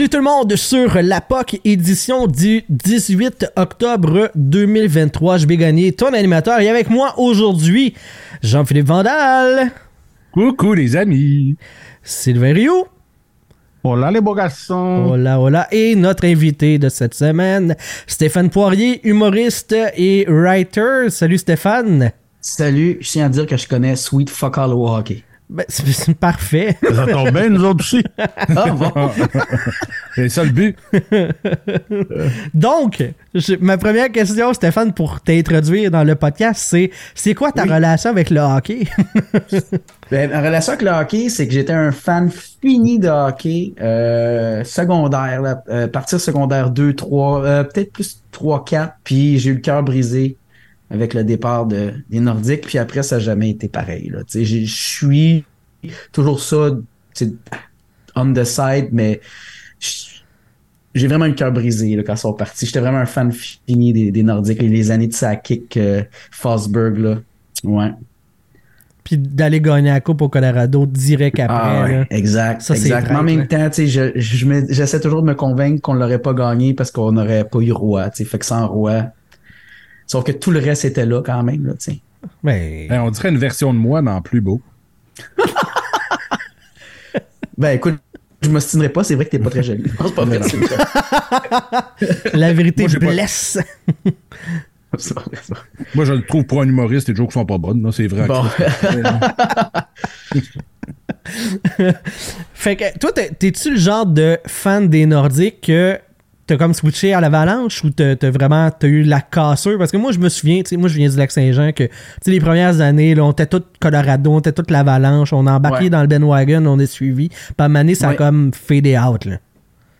Bienvenue tout le monde sur la POC édition du 18 octobre 2023. Je vais gagner ton animateur et avec moi aujourd'hui, Jean-Philippe Vandal, Coucou les amis. Sylvain Rioux, Hola les beaux garçons. hola hola, et notre invité de cette semaine, Stéphane Poirier, humoriste et writer. Salut Stéphane. Salut, je tiens à dire que je connais Sweet Fuck All au hockey. Ben, c'est parfait. Ça tombe bien, nous autres aussi. Ah bon? C'est ça le but. Donc, je- ma première question, Stéphane, pour t'introduire dans le podcast, c'est c'est quoi ta Oui. relation avec le hockey? Ben, ma relation avec le hockey, c'est que j'étais un fan fini de hockey euh, secondaire, là, euh, partir secondaire 2, 3, euh, peut-être plus 3, 4, puis j'ai eu le cœur brisé avec le départ de, des Nordiques, puis après, ça n'a jamais été pareil. Je suis toujours ça, on the side, mais j'ai vraiment le cœur brisé là, quand ils sont partis. J'étais vraiment un fan fini des, des Nordiques, les, les années de Sakic, euh, Fosberg, là. Ouais. Puis d'aller gagner la coupe au Colorado direct après. Ah ouais, là. exact, Ça, exact. En même temps, sais, je, je j'essaie toujours de me convaincre qu'on l'aurait pas gagné parce qu'on n'aurait pas eu roi. Fait que sans roi. Sauf que tout le reste était là quand même, là. Mais Ben, on dirait une version de moi, mais en plus beau. Ben écoute, je m'ostinerai pas, c'est vrai que t'es pas très joli. Non, c'est pas vrai, la vérité Moi, blesse. Pas. Moi, je le trouve pour un humoriste, les jokes sont pas bonnes, là, c'est vrai. Bon. Fait que toi, t'es- t'es-tu le genre de fan des Nordiques que t'as comme switché à l'avalanche ou t'as t'as vraiment t'as eu la cassure? Parce que moi, je me souviens, tu sais, moi, je viens du Lac-Saint-Jean, que tu sais, les premières années, là, on était tout Colorado, on était toute l'avalanche, on a embarqué Ouais. dans le Ben Wagon, on est suivi. Puis à donné, ça a comme fadé out, là.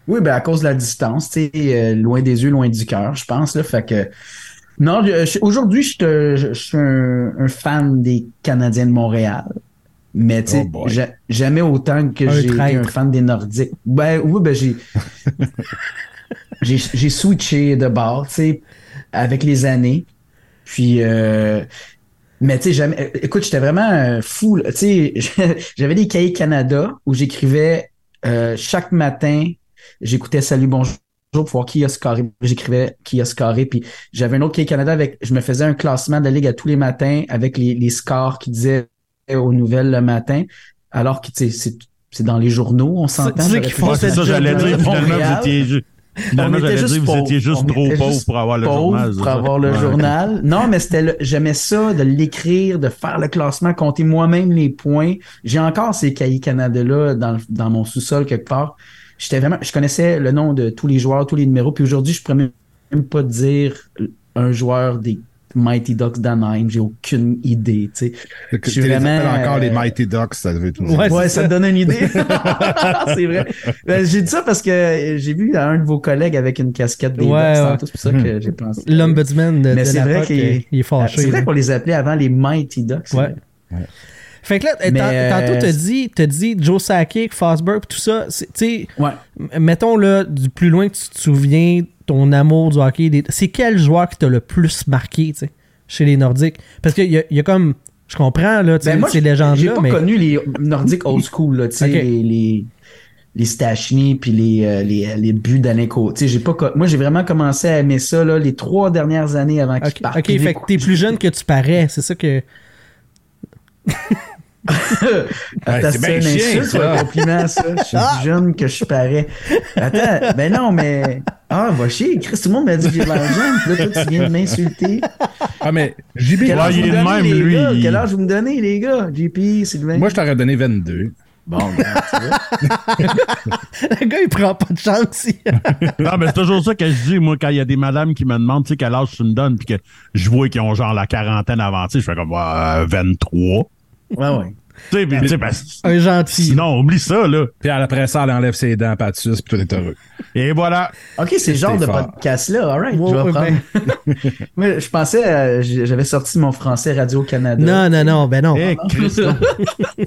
Oui, ben à cause de la distance, tu sais, euh, loin des yeux, loin du cœur, je pense, là. Fait que. Non, aujourd'hui, je, te- je- je suis un, un fan des Canadiens de Montréal. Mais tu sais, Oh jamais autant que j'ai été un fan des Nordiques. Ben oui, ben j'ai. j'ai j'ai switché de bord, tu sais, avec les années. Puis. Euh, mais tu sais, jamais. Écoute, j'étais vraiment euh, fou. Tu sais, j'avais des cahiers Canada où j'écrivais euh, chaque matin j'écoutais Salut Bonjour pour voir qui a scoré. J'écrivais qui a scoré. Puis j'avais un autre est Canada avec. Je me faisais un classement de la Ligue à tous les matins avec les, les scores qui disaient aux nouvelles le matin. Alors que tu sais, c'est c'est dans les journaux, on s'entend. qu'ils font Ouais, faire c'est ça, j'allais dire. Finalement, vous étiez, finalement, On était juste dire, vous étiez juste On trop pauvre juste pour avoir le journal. c'est pour ça? avoir le Ouais. journal. Non, mais c'était le- j'aimais ça de l'écrire, de faire le classement, compter moi-même les points. J'ai encore ces cahiers Canada là dans, dans mon sous-sol quelque part. J'étais vraiment je connaissais le nom de tous les joueurs, tous les numéros puis aujourd'hui, je pourrais même même pas dire un joueur des Mighty Ducks d'Anaheim, j'ai aucune idée, tu sais. Tu Je suis les vraiment, appelles encore les euh, Mighty Ducks, ça devait être Ouais, Ouais, ça ça. te donne une idée. c'est vrai. Ben, j'ai dit ça parce que j'ai vu un de vos collègues avec une casquette des Ouais, Ducks ouais. C'est pour ça que j'ai pensé. L'ombudsman de, Mais de c'est la vrai qu'il- euh, il est fâché. C'est vrai qu'on les appelait avant les Mighty Ducks. Ouais. Fait que là, euh, tantôt, t'as dit, t'as dit Joe Sakic, Fosberg, tout ça. c'est- Tu sais, mettons là, du plus loin que tu te souviens, ton amour du hockey, des- c'est quel joueur qui t'a le plus marqué, tu sais, chez les Nordiques? Parce qu'il y y a comme, je comprends, là, tu sais, Ben, moi, ces j'ai légendes-là, pas mais. connu les Nordiques old school, là, tu sais, Ok. les, les, les Stachny puis les, euh, les, les buts d'Alain j'ai pas, moi, j'ai vraiment commencé à aimer ça, là, les trois dernières années avant qu'il Ok, parte. ok, fait que t'es plus jeune que tu parais, c'est ça que. Attends, c'est bien une chiant, insulte ça. ou un compliment, ça? Je suis plus jeune que je parais. Attends, ben non, mais. Ah, va chier. Chris, tout le monde m'a dit que j'ai de l'argent. Puis là, toi, tu viens de m'insulter. Ah, mais JB, Quel Ouais, âge il est même, lui, gars? Quel âge vous me donnez, les gars? JP, Sylvain? moi, je t'aurais donné 22. Bon, ben, tu vois. Le gars, il prend pas de chance. Non, mais c'est toujours ça que je dis, moi, quand il y a des madames qui me demandent, tu sais, quel âge tu me donnes, puis que je vois qu'ils ont genre la quarantaine avancée, je fais comme, euh, 23. Ouais, ouais. Tu sais, parce- Un gentil. sinon, oublie ça, là. Puis après ça, elle enlève ses dents, pas puis tout est heureux. Et voilà. OK, c'est le genre de fort. podcast-là. All right, je vais prendre. Moi, je pensais, euh, j'avais sorti mon français Radio-Canada. Non, non, non, ben non. Eh.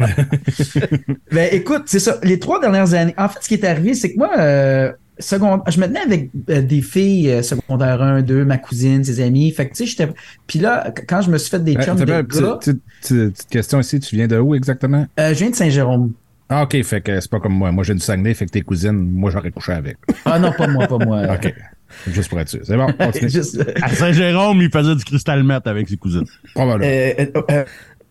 Ben écoute, c'est ça. Les trois dernières années. En fait, ce qui est arrivé, c'est que moi, euh, seconde, je me tenais avec euh, des filles euh, secondaire 1, 2, ma cousine, ses amis. Fait que tu sais, j'étais. Puis là, qu- quand je me suis fait des chums de gars, petite, question ici, tu viens de où exactement? euh, je viens de Saint-Jérôme. Ah, ok, fait que c'est pas comme moi. Moi, j'ai du Saguenay, fait que tes cousines, moi, j'aurais couché avec. Ah non, pas moi, pas moi. Ok. Juste pour être sûr. C'est bon, continue. Juste, À Saint-Jérôme, il faisait du cristal mat avec ses cousines. Probablement. euh, euh, euh, euh,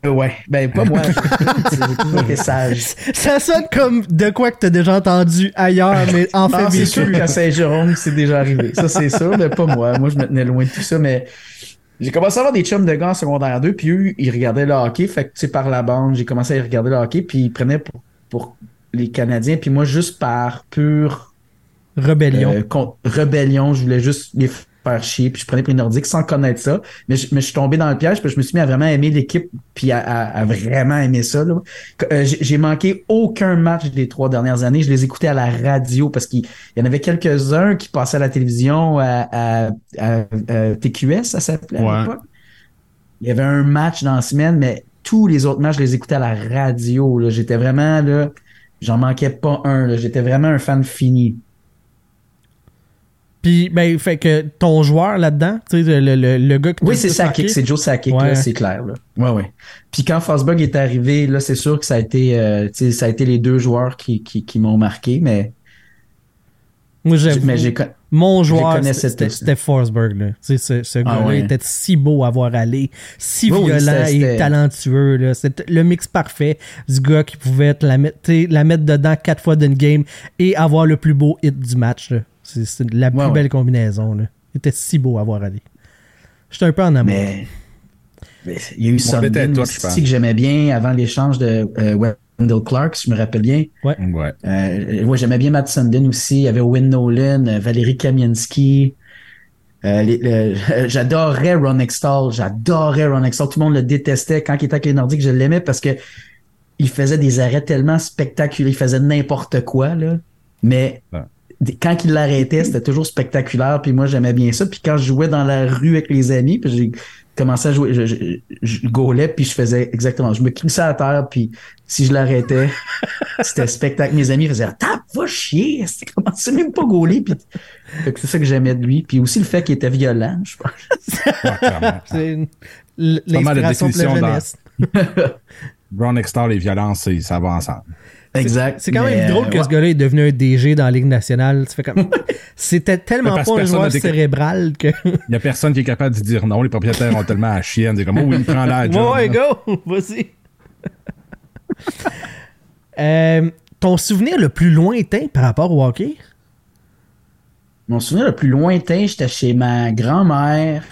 ouais, ben pas moi. Été sage. Ça sonne comme de quoi que t'as déjà entendu ailleurs, mais en fait c'est sûr qu'à Saint-Jérôme, c'est déjà arrivé. Ça, c'est sûr, mais pas moi. Moi, je me tenais loin de tout ça, mais j'ai commencé à avoir des chums de gars en secondaire 2, puis eux, ils regardaient le hockey. Fait que, tu sais, par la bande, j'ai commencé à regarder le hockey, puis ils prenaient pour, pour les Canadiens, puis moi, juste par pure Rébellion. euh, rébellion, je voulais juste les faire chier, puis je prenais pour les Nordiques sans connaître ça. Mais je, mais je suis tombé dans le piège, puis je me suis mis à vraiment aimer l'équipe, puis à, à- à vraiment aimer ça. Euh, j'ai manqué aucun match des trois dernières années. Je les écoutais à la radio parce qu'il il y en avait quelques-uns qui passaient à la télévision à, à- à- TQS, ça s'appelait Ouais. à l'époque. Il y avait un match dans la semaine, mais tous les autres matchs, je les écoutais à la radio. J'étais vraiment là, j'en manquais pas un. J'étais vraiment un fan fini. Puis, ben, fait que ton joueur là-dedans, tu sais, le, le, le gars qui Oui, c'est Sakic, c'est Joe Sakic, Ouais. là, c'est clair. Là. Ouais, ouais. Puis quand Fosberg est arrivé, là, c'est sûr que ça a été, euh, tu sais, ça a été les deux joueurs qui, qui, qui m'ont marqué, mais, Moi, mais mon joueur, c'était Forsberg. Là. Tu sais, ce, ce gars-là ouais. était si beau à voir aller, si Oui, violent et talentueux. là. C'était le mix parfait du gars qui pouvait te la, mettre, tu sais, la mettre dedans quatre fois d'une game et avoir le plus beau hit du match. là. C'est la plus Ouais, ouais. belle combinaison. Là. Il était si beau à voir aller. J'étais un peu en amour. mais, mais il y a eu aussi que j'aimais bien avant l'échange de euh, Wendell Clark, si je me rappelle bien. Ouais. Euh, ouais, j'aimais bien Matt Sundin aussi. Il y avait Win Nolan, euh, Valérie Kamienski. Euh, j'adorais Ron Extall. J'adorais Ron Extall. Tout le monde le détestait. Quand il était avec les Nordiques, je l'aimais parce que il faisait des arrêts tellement spectaculaires. Il faisait n'importe quoi, là. Mais Ouais. Quand il l'arrêtait, c'était toujours spectaculaire. Puis moi, j'aimais bien ça. Puis quand je jouais dans la rue avec les amis, puis j'ai commencé à jouer, je, je, je gaulais, puis je faisais exactement. Je me crissais à terre, puis si je l'arrêtais, c'était spectacle. Mes amis faisaient Tape, va chier, c'est comment c'est même pas gaulé. Puis c'est ça que j'aimais de lui. Puis aussi le fait qu'il était violent, je pense. Ouais, clairement. C'est une- l'inspiration de la définition dans- jeunesse. Brown Extar, les violences, c'est- ça va ensemble. Exact. C'est quand Mais, même drôle euh, que ouais. ce gars-là est devenu un DG dans la Ligue nationale. Comme... C'était tellement pas un joueur cérébral que. Il y a personne qui est capable de dire non. Les propriétaires ont tellement à chienne. C'est comme, oh oui, prends la job. ouais, go! Vas-y. Euh, ton souvenir le plus lointain par rapport au hockey? Mon souvenir le plus lointain, j'étais chez ma grand-mère.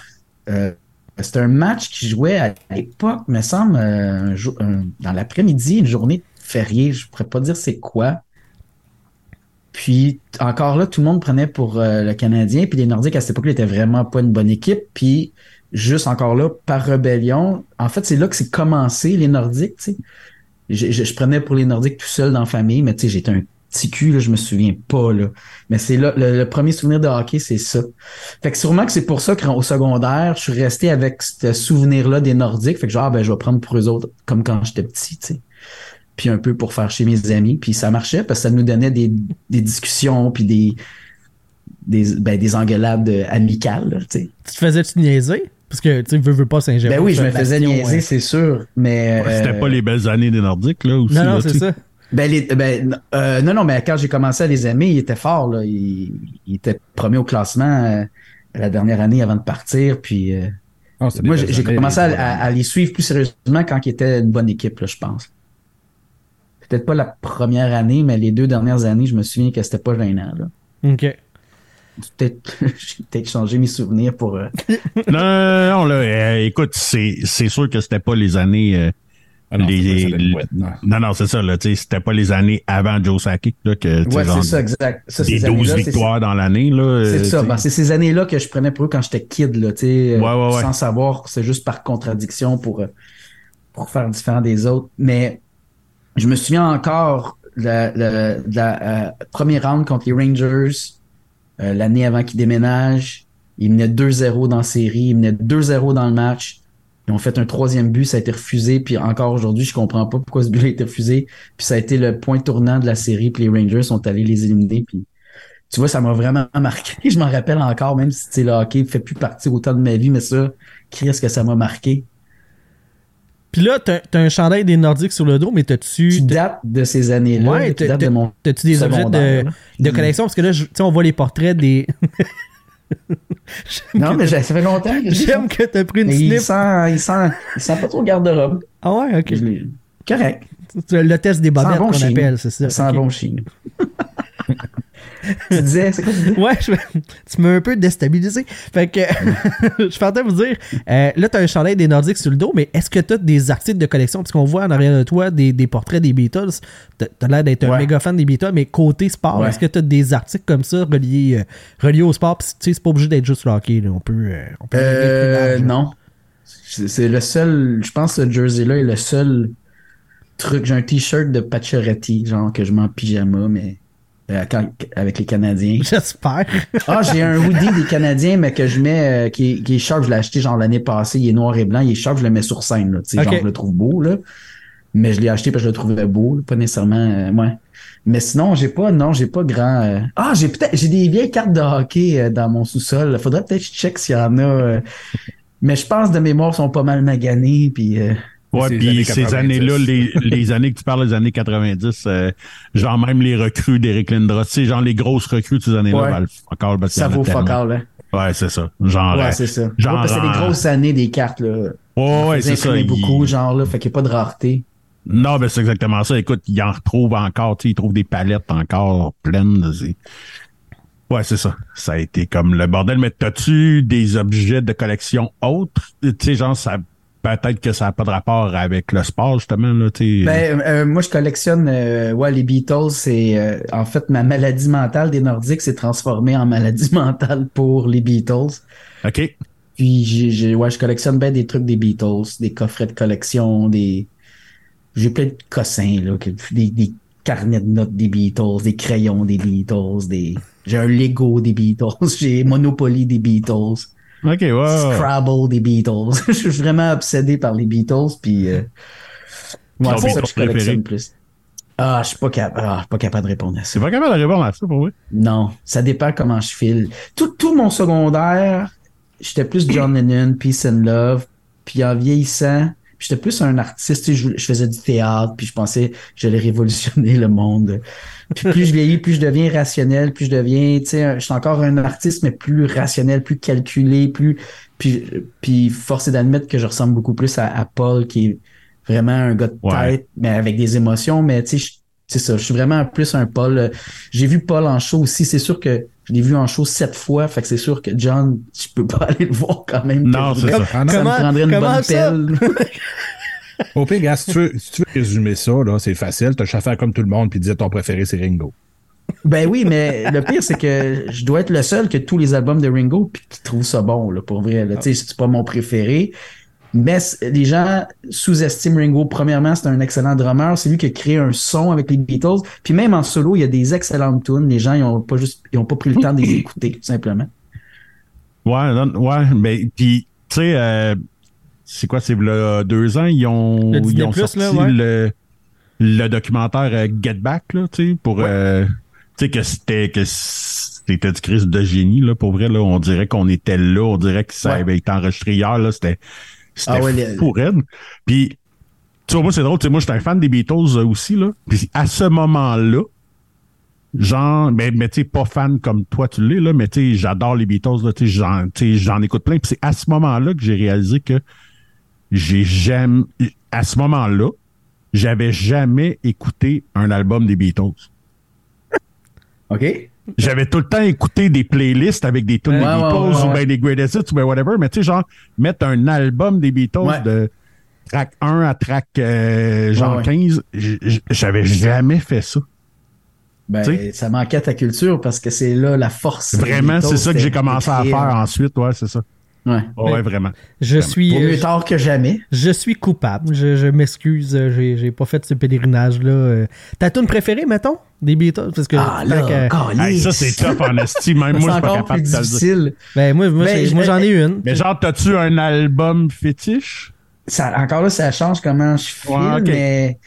Euh, c'était un match qui jouait à l'époque, me semble, euh, un jour- un- dans l'après-midi, une journée fériée. Je pourrais pas dire c'est quoi. Puis encore là, tout le monde prenait pour euh, le Canadien. Puis les Nordiques à cette époque-là étaient vraiment pas une bonne équipe. Puis juste encore là, par rébellion, en fait, c'est là que c'est commencé, les Nordiques. Je, je- prenais pour les Nordiques tout seul dans la famille, mais j'étais un petit cul, là, je me souviens pas, là. Mais c'est là, le, premier souvenir de hockey, c'est ça. Fait que sûrement que c'est pour ça qu'au secondaire, je suis resté avec ce souvenir-là des Nordiques. Fait que genre, ben, je vais prendre pour eux autres, comme quand j'étais petit. Puis un peu pour faire chez mes amis. Puis ça marchait parce que ça nous donnait des, des discussions, puis des, des, ben, des engueulades amicales, là, tu te faisais-tu niaiser? Parce que, tu veux, veux pas Saint-Jérôme. Ben oui, je me faisais bastion, niaiser, ouais. c'est sûr. Mais. C'était euh, pas les belles années des Nordiques, là, aussi. Non, non, là, c'est ça. Ben, les- ben, euh, non, non, mais quand j'ai commencé à les aimer, il était fort, là. Il, il était premier au classement euh, la dernière année avant de partir. Puis euh, Ah, moi, j'ai commencé à- à les suivre plus sérieusement quand ils étaient une bonne équipe, là, je pense. Peut-être pas la première année, mais les deux dernières années, je me souviens que c'était pas gênant, là. OK. Peut-être, j'ai peut-être changé mes souvenirs pour. euh, Non, non, non, là, euh, écoute, c'est c'est sûr que c'était pas les années. euh, Ah non, les- c'est ça, les- non. non, non, c'est ça, là, tu sais, c'était pas les années avant Joe Sakic, là, que, Ouais, genre, c'est ça, exact. Ça, des ces 12 années-là, c'est- victoires dans l'année, là. C'est euh, ça, sais. ben, c'est ces années-là que je prenais pour eux quand j'étais kid, là, tu sais, Ouais, ouais, ouais. sans savoir, c'est juste par contradiction pour, pour faire différent des autres. Mais je me souviens encore de la, euh, première round contre les Rangers euh, l'année avant qu'ils déménagent. Ils menaient 2-0 dans la série, ils menaient 2-0 dans le match. Ils ont fait un troisième but, ça a été refusé, puis encore aujourd'hui, je comprends pas pourquoi ce but a été refusé. Puis ça a été le point tournant de la série, puis les Rangers sont allés les éliminer. Puis tu vois, ça m'a vraiment marqué. Je m'en rappelle encore, même si le hockey fait plus partie autant de ma vie, mais ça, qu'est-ce que ça m'a marqué. Puis là, t'as un chandail des Nordiques sur le dos, mais t'as-tu Qui date de ces années-là, Ouais, de mon t'as-tu des objets de, de collection? Parce que là, tu sais, on voit les portraits des. Non, mais ça fait longtemps que j'ai J'aime que t'as pris une Mais il slip. sent, il sent, il sent pas trop garde-robe. Ah ouais, ok. Correct. Le test des bobettes bon qu'on appelle, c'est ça. Ça sent ok. bon chien. tu disais, c'est quoi tu disais? Ouais, je- tu m'as un peu déstabilisé. Fait que je partais vous dire, euh, là, t'as un chandail des Nordiques sur le dos, mais est-ce que t'as des articles de collection? Parce qu'on voit en arrière de toi des, des portraits des Beatles. T'as t'as l'air d'être un méga fan des Beatles, mais côté sport, Ouais. est-ce que t'as des articles comme ça reliés, euh, reliés au sport? Puis, tu sais, c'est pas obligé d'être juste le hockey. là. On peut. euh, on peut large, non. C'est c'est le seul, je pense que ce jersey-là est le seul truc. J'ai un t-shirt de Pacioretty, genre que je mets en pyjama, mais euh, quand- avec les Canadiens. J'espère. Ah, j'ai un hoodie des Canadiens, mais que je mets, euh, qui, est- qui est sharp. Je l'ai acheté genre l'année passée. Il est noir et blanc. Il est sharp. Je le mets sur scène. Là, tu sais, Ok. genre, je le trouve beau. Là. Mais je l'ai acheté parce que je le trouvais beau. là, pas nécessairement. euh, ouais. Mais sinon, j'ai pas, non, j'ai pas grand. euh, Ah, j'ai peut-être, j'ai des vieilles cartes de hockey euh, dans mon sous-sol. Faudrait peut-être que je check s'il y en a. euh, Mais je pense de mémoire sont pas mal maganées. Puis euh, Ouais, puis ces 90. années-là, les, les années que tu parles, les années 90, euh, genre même les recrues d'Eric Lindros, tu sais, genre les grosses recrues de ces années-là, Ouais. valent fuck all parce qu'il y ça vaut fuck all. Hein. Ouais, c'est ça. Genre, Ouais, euh, c'est ça. genre, Ouais, parce que c'est des euh, grosses années des cartes. Là. ouais, ouais, c'est ça. il- beaucoup, genre là. Fait qu'il n'y a pas de rareté. Non, ben c'est exactement ça. Écoute, il en retrouve encore, tu sais, il trouve des palettes encore pleines. de ces- Ouais, c'est ça. Ça a été comme le bordel. Mais t'as-tu des objets de collection autres? Tu sais, genre, ça peut-être que ça n'a pas de rapport avec le sport, justement, là. Ben, euh, moi, je collectionne euh, ouais, les Beatles. C'est euh, en fait ma maladie mentale des Nordiques s'est transformée en maladie mentale pour les Beatles. OK. Puis j'ai, j'ai- ouais, je collectionne bien des trucs des Beatles, des coffrets de collection, des j'ai plein de cossins là, des, des carnets de notes des Beatles, des crayons des Beatles, des j'ai un Lego des Beatles, j'ai Monopoly des Beatles. OK, ouais. Scrabble des Beatles. je suis vraiment obsédé par les Beatles, puis euh, ouais, c'est ça que je collectionne plus. Ah, je suis pas capable, ah, je suis pas capable de répondre à ça. C'est pas capable de répondre à ça, pour vrai? Non, ça dépend comment je file. Tout, tout mon secondaire, j'étais plus John Lennon, Peace and Love, puis en vieillissant, j'étais plus un artiste, tu sais, je, je faisais du théâtre, puis je pensais que j'allais révolutionner le monde. Puis plus je vieillis, plus je deviens rationnel, plus je deviens, tu sais, je suis encore un artiste, mais plus rationnel, plus calculé, plus, puis, puis force est d'admettre que je ressemble beaucoup plus à, à Paul, qui est vraiment un gars de Ouais. tête, mais avec des émotions, mais tu sais, c'est ça, je suis vraiment plus un Paul. euh, J'ai vu Paul en show aussi, c'est sûr que je l'ai vu en show sept fois, fait que c'est sûr que John, tu peux pas aller le voir quand même. Non, c'est ça. Ah non. Ça Comment- me prendrait une bonne ça? pelle. Au pire, gars, si tu, veux, si tu veux résumer ça, là, c'est facile. T'as faire comme tout le monde puis dire ton préféré, c'est Ringo. Ben oui, mais le pire, c'est que je dois être le seul que tous les albums de Ringo puis qui trouve ça bon, là, pour vrai. Là. Tu sais, c'est pas mon préféré. Mais les gens sous-estiment Ringo. Premièrement, c'est un excellent drummer. C'est lui qui a créé un son avec les Beatles. Puis même en solo, il y a des excellentes tunes. Les gens, ils ont pas juste, ils ont pas pris le temps de les écouter, tout simplement. Ouais, non, ouais, mais puis tu sais, euh, c'est quoi, c'est là, deux ans, ils ont, ils ont Plus, sorti là, ouais. le, le documentaire euh, Get Back, là, tu sais, pour, euh, tu sais, que c'était, que c'était du crise de génie, là, pour vrai, là, on dirait qu'on était là, on dirait que ça Ouais. avait été enregistré hier, là, c'était, c'était Ah ouais, le- fou raide. Puis, tu vois, moi, c'est drôle, tu sais, moi, j'étais un fan des Beatles euh, aussi, là, puis à ce moment-là, genre mais mais tu sais pas fan comme toi tu l'es là mais tu sais j'adore les Beatles là tu sais, j'en écoute plein puis c'est à ce moment-là que j'ai réalisé que j'ai jamais à ce moment-là j'avais jamais écouté un album des Beatles OK? J'avais tout le temps écouté des playlists avec des tunes Ouais, des Beatles ouais, ou ben des Greatest Hits ou ben whatever mais tu sais genre mettre un album des Beatles de track 1 à track euh, genre Ouais, 15 j- j- j'avais jamais fait ça. Ben, ça manquait à ta culture parce que c'est là la force. Vraiment, c'est ça que j'ai commencé à faire ensuite, ouais, c'est ça. Ouais. Ouais, ouais, vraiment. Je suis, Vaut mieux euh, tard que jamais. je suis coupable. Je, je m'excuse. euh, J'ai, j'ai pas fait ce pèlerinage-là. euh. Ta tune préférée, mettons, des Beatles, parce que Ah là, que- Hey, ça, c'est top en esti. Même moi, je suis pas capable plus de te le dire. difficile. ben moi, moi, Ben, moi, j'en ai une. Mais genre, t'as-tu un album fétiche? Ça, encore là, ça change comment je file, Ouais, ok. mais.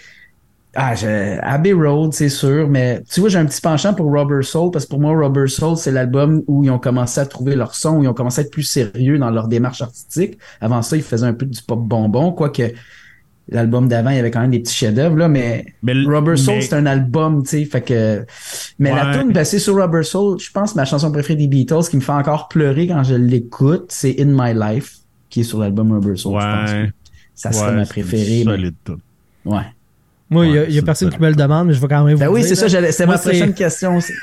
Ah, je... Abbey Road, c'est sûr, mais tu vois, j'ai un petit penchant pour Rubber Soul parce que pour moi, Rubber Soul, c'est l'album où ils ont commencé à trouver leur son, où ils ont commencé à être plus sérieux dans leur démarche artistique. Avant ça, ils faisaient un peu du pop bonbon, quoique l'album d'avant, il y avait quand même des petits chefs-d'œuvre, là, mais, Mais Rubber Soul, mais- c'est un album, tu sais, fait que. Mais la Ouais. tune basée sur Rubber Soul, je pense ma chanson préférée des Beatles qui me fait encore pleurer quand je l'écoute, c'est In My Life, qui est sur l'album Rubber Soul. je pense. Ouais. Ça serait ouais, ma préférée. mais- Solide, tune. Ouais. Moi, il y a, Ouais, c'est personne qui me le demande, mais je vais quand même vous Ben oui, c'est ça, Moi, ma c'est- prochaine question. C'est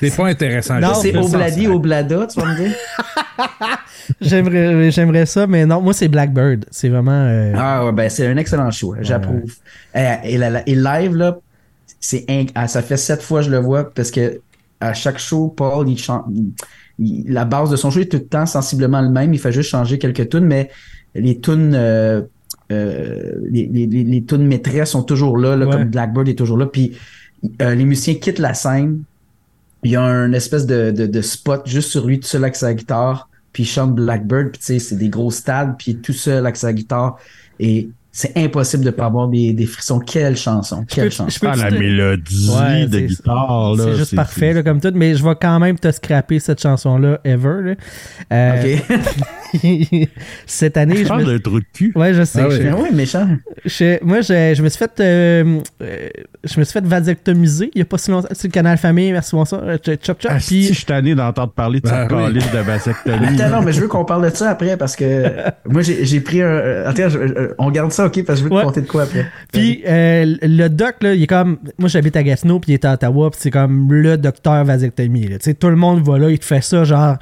C'est pas intéressant. Non, c'est. Obladi, Oblada, tu vas me dire? J'aimerais, j'aimerais ça, mais non, moi, c'est Blackbird. C'est vraiment. euh, Ah ouais, ben c'est un excellent choix, j'approuve. Eh, Et, la- la- et live, là, c'est inc- ah, ça fait sept fois que je le vois parce que à chaque show, Paul, il chante. il- la base de son show est tout le temps sensiblement le même. Il fait juste changer quelques tunes, mais les tunes, euh, euh, les, les, les, tunes maîtresses sont toujours là, là Ouais. comme Blackbird est toujours là. Puis euh, les musiciens quittent la scène. Il y a un espèce de, de, de spot juste sur lui, tout seul avec sa guitare. Puis il chante Blackbird. Puis tu sais, c'est des gros stades. Puis il est tout seul avec sa guitare. Et c'est impossible de pas avoir des, des frissons. Quelle chanson. je Quelle peux- chanson. je peux Ah, la te- mélodie Ouais, de c'est- guitare, là. C'est juste parfait, là, comme tout, mais je vais quand même te scraper cette chanson-là, ever. là. Euh, OK. cette année, Tu je parles me... d'un trou de cul. Ouais, je sais. Ah oui. je- oui, méchant. je- moi, je, je me suis fait, euh, euh, je me suis fait vasectomiser il y a pas si longtemps. C'est le canal famille, merci bonsoir. euh, Chop chop. Ah, Puis, si je suis tanné d'entendre parler de cette Ben oui. de vasectomie. Attends, non, mais je veux qu'on parle de ça après parce que moi, j'ai pris un. euh, Attends, je- je- on garde ça, OK, parce que je veux Ouais. te compter de quoi après. Puis euh, le doc, là, il est comme. Moi, j'habite à Gatineau, puis il est à Ottawa, puis c'est comme le docteur vasectomie. là. Tu sais, tout le monde va là, il te fait ça, genre.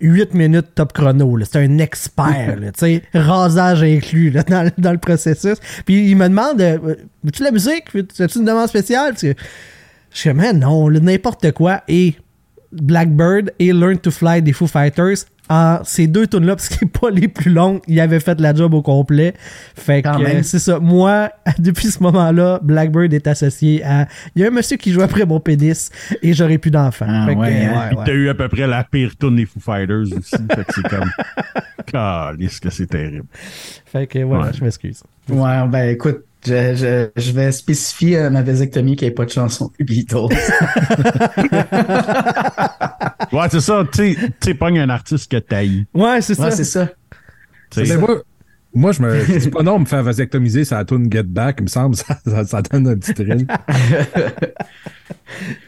8 minutes top chrono, c'est un expert, tu sais, rasage inclus là, dans, dans le processus. Puis il me demande euh, Veux-tu la musique? As-tu une demande spéciale Je comme, Man, non, n'importe quoi. Et Blackbird et Learn to Fly des Foo Fighters, en ces deux tunes là parce qu'ils sont pas les plus longues, il avait fait la job au complet. Fait que Quand même. euh, c'est ça. Moi, depuis ce moment-là, Blackbird est associé à. Il y a un monsieur qui joue après mon pénis et j'aurais plus d'enfants. Ah, que, ouais, euh, hein. Puis t'as eu à peu près la pire tune des Foo Fighters aussi. fait que c'est comme. Calice que c'est terrible. Fait que voilà, Ouais. je m'excuse. Ouais, ben écoute, je, je, je vais spécifier à ma vasectomie qu'il n'y ait pas de chanson des Beatles. Ouais, c'est ça. Tu sais- tu sais, pogne un artiste que t'haïs. Ouais, c'est ça. ouais, c'est ça. Tu sais. Mais moi, moi, je me je dis pas non, me faire vasectomiser, ça tourne Get Back, il me semble, ça, ça, ça donne un petit thrill.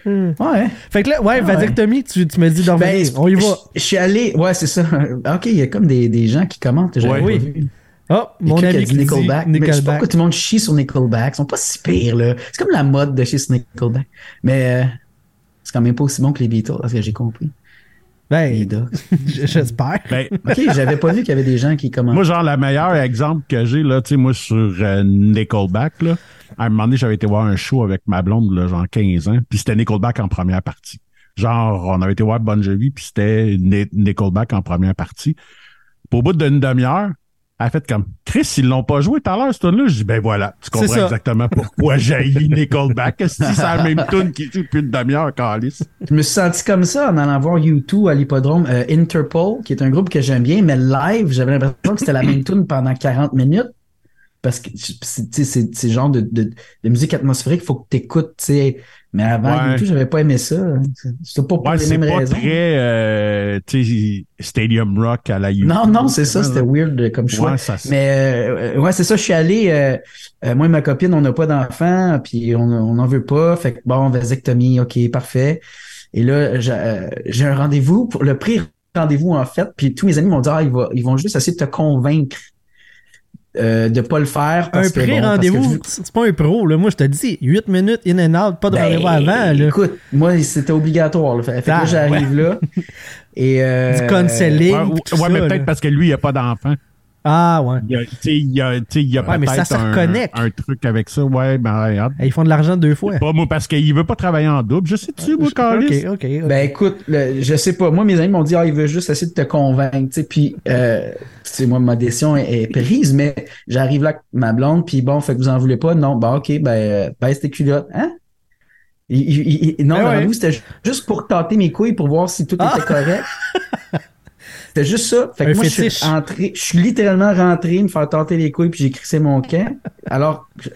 Ouais. Fait que là, ouais, Ah, vasectomie, tu, tu me dis d'en Ben, On y va. Je, suis allé. Ouais, c'est ça. Ok, il y a comme des, des gens qui commentent. Oui. Oh, mon ami qui dit Nickelback. Mais je sais pas pourquoi tout le monde chie sur Nickelback. Ils sont pas si pires, là. C'est comme la mode de chier sur Nickelback. Mais euh, c'est quand même pas aussi bon que les Beatles, parce que j'ai compris. Ben, j'espère. Ben, Ok, j'avais pas vu qu'il y avait des gens qui commentaient. moi, genre, le meilleur exemple que j'ai, là, tu sais, moi, sur euh, Nickelback, là, à un moment donné, j'avais été voir un show avec ma blonde, là, genre 15 ans, puis c'était Nickelback en première partie. Genre, on avait été voir Bon Jovi, puis c'était Ni- Nickelback en première partie. Puis au bout d'une demi-heure, elle a fait comme Chris, ils l'ont pas joué tout à l'heure, cette tune-là? Je dis ben voilà, tu comprends exactement pourquoi j'ai Nickelback. Est-ce que c'est la même tune qui joue depuis une demi-heure, Calice? Je me suis senti comme ça en allant voir U2 à l'hippodrome. Euh, Interpol, qui est un groupe que j'aime bien, mais live, j'avais l'impression que c'était la même tune pendant 40 minutes. Parce que c'est c'est c'est le genre de, de, de musique atmosphérique, faut que tu écoutes, tu sais. Mais avant Ouais. U2, j'avais pas aimé ça. C'était pas pour Ouais, les c'est mêmes pas raisons. très euh, Stadium Rock à la U. Non, non, c'est ça, c'était weird comme choix. Ouais, ça, c'est- Mais euh, ouais, c'est ça, je suis allé, euh, euh, moi et ma copine, on n'a pas d'enfants, puis on n'en veut pas, fait que bon, vasectomie, ok, parfait. Et là, j'ai un rendez-vous, pour le pré-rendez-vous en fait, puis tous mes amis m'ont dit, ah, ils, vont, ils vont juste essayer de te convaincre euh, de pas le faire. Parce Un bon, pré-rendez-vous, c'est pas un pro. Là. Moi, je te dis, 8 minutes in and out, pas de Ben, rendez-vous avant. Là. Écoute, moi, c'était obligatoire. Là. Fait, fait que là, Ah, j'arrive là. Et, euh, Du counseling. Ouais, ouais, mais peut-être parce que lui, il a pas d'enfant. Ah, ouais. Il y a, il y a, il y Ouais, peut-être se un, reconnecte. un truc avec ça. Ouais, ben, regarde. Ils font de l'argent deux fois. Pas moi, parce qu'il veut pas travailler en double. Je sais-tu, moi, Carlis? Ok, ok. Ben écoute, le- je sais pas. Moi, mes amis m'ont dit, ah, il veut juste essayer de te convaincre. tu sais. Puis, euh, c'est moi, ma décision est, est prise, mais j'arrive là avec ma blonde, puis bon, fait que vous en voulez pas? Non, ben ok, ben, euh, baisse tes culottes. Hein? Il- il- il- non, Ben ouais. c'était ju- juste pour tâter mes couilles pour voir si tout Ah! était correct. C'était juste ça. Fait que Un moi, je suis entré, je suis littéralement rentré me faire tâter les couilles, puis j'ai crissé mon camp. Alors, je-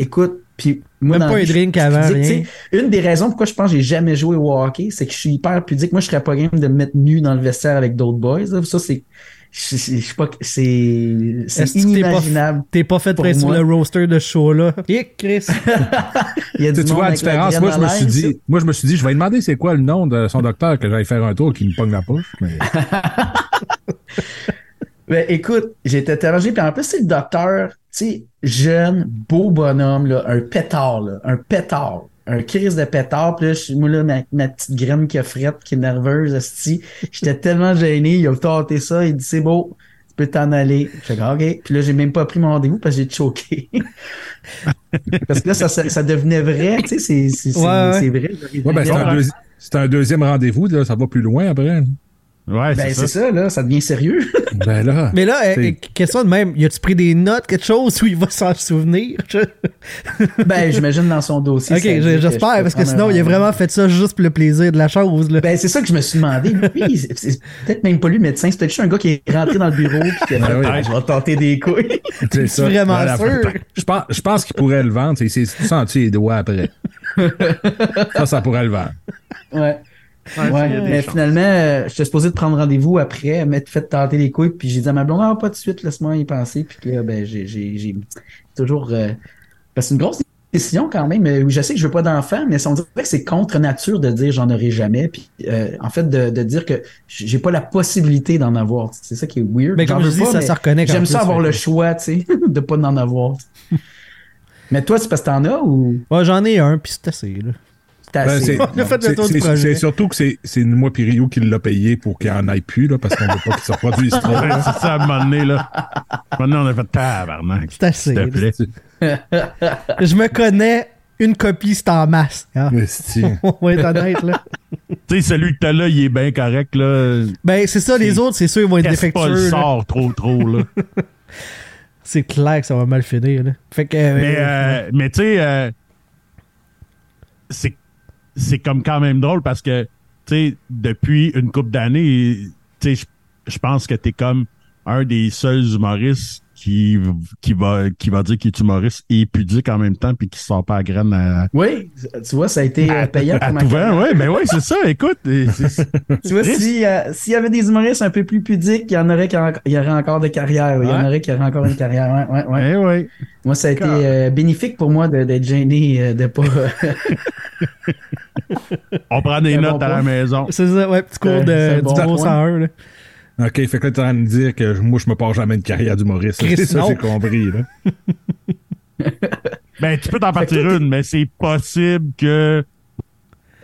écoute, puis moi, Même dans pas un je- drink je suis avant, tu rien. sais, Une des raisons pourquoi je pense que j'ai jamais joué au hockey, c'est que je suis hyper pudique. Moi, je serais pas game de me mettre nu dans le vestiaire avec d'autres boys. là. Ça, c'est, je, je- je sais pas, c'est, c'est inimaginable. T'es pas fait Pour sur le roster de ce show-là. Et Chris. Il y a Tu du sais, tu monde vois la différence. Moi, je me suis dit, moi, je me suis dit, je vais lui demander c'est quoi le nom de son docteur que j'aille faire un tour qui me pogne la poche. Mais... Ben, écoute, j'étais terragé, puis en plus, c'est le docteur, tu sais, jeune, beau bonhomme, là, un pétard, là, un pétard, un crise de pétard, puis là, je- moi, là, ma, ma petite graine qui a frette, qui est nerveuse, j'étais tellement gêné, il a tâté ça, il dit, c'est beau, tu peux t'en aller. Je fais, OK, puis là, j'ai même pas pris mon rendez-vous parce que j'ai choqué. parce que là, ça, ça, ça devenait vrai, tu sais, c'est, c'est, c'est, Ouais, ouais. c'est vrai. Ouais, ben, c'est un, deuxi- un deuxième rendez-vous, là, ça va plus loin après. Ouais, Ben, c'est ça. ça, là, ça devient sérieux. Ben là. Mais là, euh, C'est- euh, question de même, y a-tu pris des notes, quelque chose où il va s'en souvenir? Je- ben, j'imagine dans son dossier. ok, j'espère, parce que sinon, un il a vraiment fait ça juste pour le plaisir de la chose. Là. Ben, c'est ça que je me suis demandé. Lui, c'est- c'est peut-être même pas lui le médecin, c'est peut-être juste un gars qui est rentré dans le bureau puis qui a fait Ben. Ah, je vais tenter des couilles. C'est vraiment Voilà. sûr? Je pense, je pense qu'il pourrait le vendre. Il s'est senti les doigts après? ça, ça pourrait le vendre. Ouais. Ouais, mais finalement, euh, j'étais supposé de prendre rendez-vous après, m'être fait tenter les couilles, puis j'ai dit à ma blonde, ah, pas de suite, laisse-moi y penser, puis là, ben, j'ai, j'ai, j'ai toujours, euh, que c'est une grosse décision quand même, mais je sais que je veux pas d'enfant, mais on dirait que c'est contre nature de dire j'en aurai jamais, puis euh, en fait, de, de dire que j'ai pas la possibilité d'en avoir, c'est ça qui est weird. Mais comme je dis, pas, ça se reconnaît quand J'aime ça avoir le choix, tu sais, de pas en avoir. mais toi, c'est parce que t'en as ou? Ouais, j'en ai un, puis c'est assez. Là. Ben, assez? c'est- surtout que c'est c'est moi Rio qui l'a payé pour qu'il en aille plus, là, parce qu'on veut pas qu'il se reproduise trop. Ouais, c'est ça, à un moment donné, là. À un moment donné, on a fait tabarnak. C'est assez. S'il te plaît. Je me connais, une copie, c'est en masse. hein. On va être honnête, là. Tu sais, celui que t'as là, il est bien correct, là. Ben, c'est ça, les autres, c'est sûr, ils vont être Qu'est-ce pas le défectueux. là. sort trop, trop, là. C'est clair que ça va mal finir. Là. Fait que. euh, Mais, euh, mais tu sais, euh, c'est, c'est comme quand même drôle parce que, tu sais, depuis une couple d'années, tu sais, je- pense que t'es comme un des seuls humoristes qui, qui va, qui va dire qu'il est humoriste et pudique en même temps puis qui se sort pas à graine à, Oui, tu vois, ça a été euh, payant à pour ma tout carrière. vent. Ouais, ben ouais, c'est ça, écoute. Tu vois, si, euh, s'il y avait des humoristes un peu plus pudiques, il y en aurait qui en- il y aurait encore de carrière. Il y en aurait qui auraient encore une carrière. Ouais, ouais, ouais. Eh ouais. Moi, ça a été euh, bénéfique pour moi d'être gêné, de pas. On prend des notes bon à la maison. C'est ça, ouais, petit cours de, du bon gros point. 101. Là. OK, fait que là, t'es en train de me dire que moi, je me pars jamais une carrière d'humoriste. C'est ça j'ai compris, là. Ben, tu peux t'en partir une, mais c'est possible que.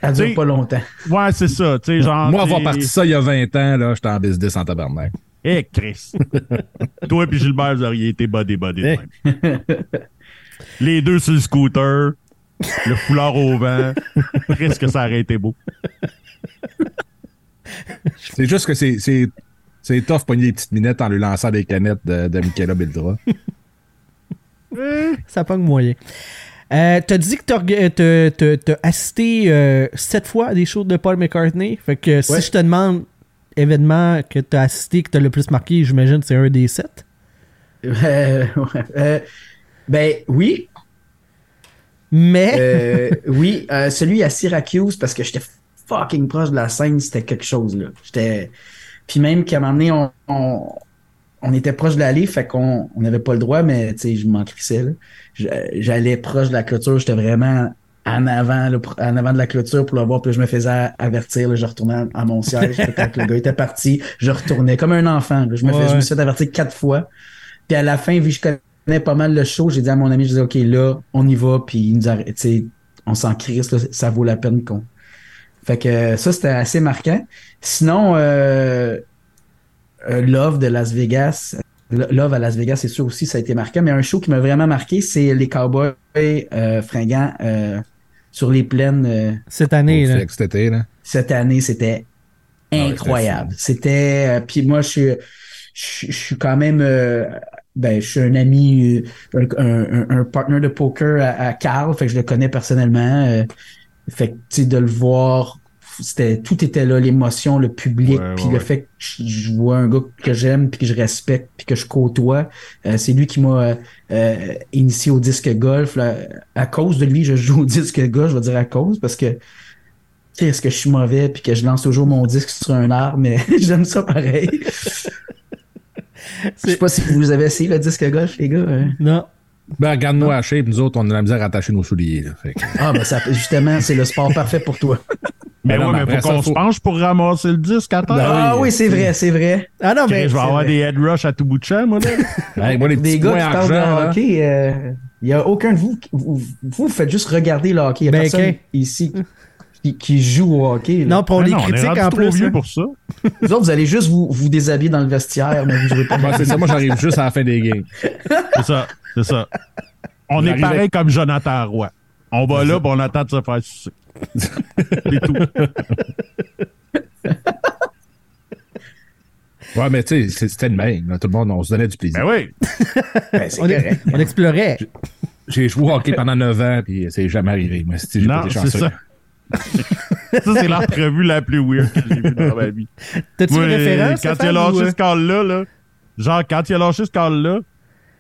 Ça dure T'sais- pas longtemps. Ouais, c'est ça. Tu sais, genre. Moi, avoir parti ça il y a 20 ans, là, j'étais en business en tabarnak. Eh, Chris. Toi et Gilbert, vous auriez été body body. de Eh. Les deux sur le scooter, le foulard au vent. Chris, que ça aurait été beau. C'est juste que c'est, c'est, tough pogner des petites minettes en lui lançant des canettes de, de Michaela Beldra. Ça pogne moyen. Euh, t'as dit que t'as, orga- t'as- t'as- t'as assisté euh, sept fois à des shows de Paul McCartney. Fait que si Ouais. je te demande événement que t'as assisté, que t'as le plus marqué, j'imagine que c'est un des sept. Euh, ouais. Euh, ben oui, Mais Euh, oui, euh, celui à Syracuse, parce que j'étais fucking proche de la scène, c'était quelque chose, là. J'étais. Puis même qu'à un moment donné, on, on, on était proche de l'allée, fait qu'on on n'avait pas le droit, mais tu sais, je m'en crissais, J'allais proche de la clôture, j'étais vraiment en avant, là, en avant de la clôture pour le voir, puis je me faisais avertir, là, je retournais à, mon siège. Quand le gars était parti, je retournais comme un enfant. là. Je, me fais- Ouais. je me suis fait avertir quatre fois. Puis à la fin, vu que je connais pas mal le show, j'ai dit à mon ami, je disais, OK, là, on y va, puis il nous arrête, tu sais, on s'en crisse, ça vaut la peine qu'on. Fait que ça, c'était assez marquant. Sinon, euh, euh, Love de Las Vegas, Love à Las Vegas, c'est sûr aussi, ça a été marqué. Mais un show qui m'a vraiment marqué, c'est les Cowboys euh, fringants euh, sur les plaines. euh, Cette année, là. Cet été, là. cette année, c'était ouais, incroyable. C'était. euh, puis moi, je suis, je, je suis quand même. euh, ben, je suis un ami, un, un, un partner de poker à, à Carl, fait que je le connais personnellement. euh, fait que, tu sais, de le voir, c'était tout était là, l'émotion, le public, puis ouais, le fait que je, je vois un gars que j'aime, puis que je respecte, puis que je côtoie. Euh, c'est lui qui m'a euh, euh, initié au disque golf. là. À cause de lui, je joue au disque golf, je vais dire à cause, parce que est-ce que je suis mauvais puis que je lance toujours mon disque sur un arbre, mais j'aime ça pareil. Je sais pas si vous avez essayé le disque golf, les gars. euh. Non. Ben, regarde-nous à shape, nous autres, on a la misère à attacher nos souliers, là. Fait que- Ah, ben ça, justement, c'est le sport parfait pour toi. Mais Ben non, ouais, mais mais faut ça, qu'on se penche pour ramasser le disque à terre. Ben ah oui, oui, c'est vrai, c'est vrai. Ah non, mais. je vais avoir vrai. des head rush à tout bout de champ, moi, là. Hey, moi, les Des petits gars points qui parlent argent, de hockey, euh, il y a aucun de vous, qui- vous, vous faites juste regarder le hockey. Il y a Ben, personne ok. ici qui, qui joue au hockey. là. Non, pour les non, on est critiques en trop plus. vieux hein. pour ça. Vous autres, vous allez juste vous, vous déshabiller dans le vestiaire, mais vous jouez pas. Moi, c'est ça, moi, j'arrive juste à la fin des games. C'est ça, c'est ça. On est pareil comme Jonathan Roy. On va là, puis on attend de se faire sucer. C'est tout. Ouais, mais tu sais, c'était le même. Tout le monde, on se donnait du plaisir. Ben oui. Ben, c'est On, correct. on explorait. J'ai joué au hockey pendant 9 ans, puis c'est jamais arrivé. Moi, si j'ai pas Non, c'est chanceux. ça. Ça, c'est l'entrevue la plus weird que j'ai vue dans ma vie. T'as-tu une référence? quand il a lâché ou, euh? ce call-là, là, genre, quand il a lâché ce call-là,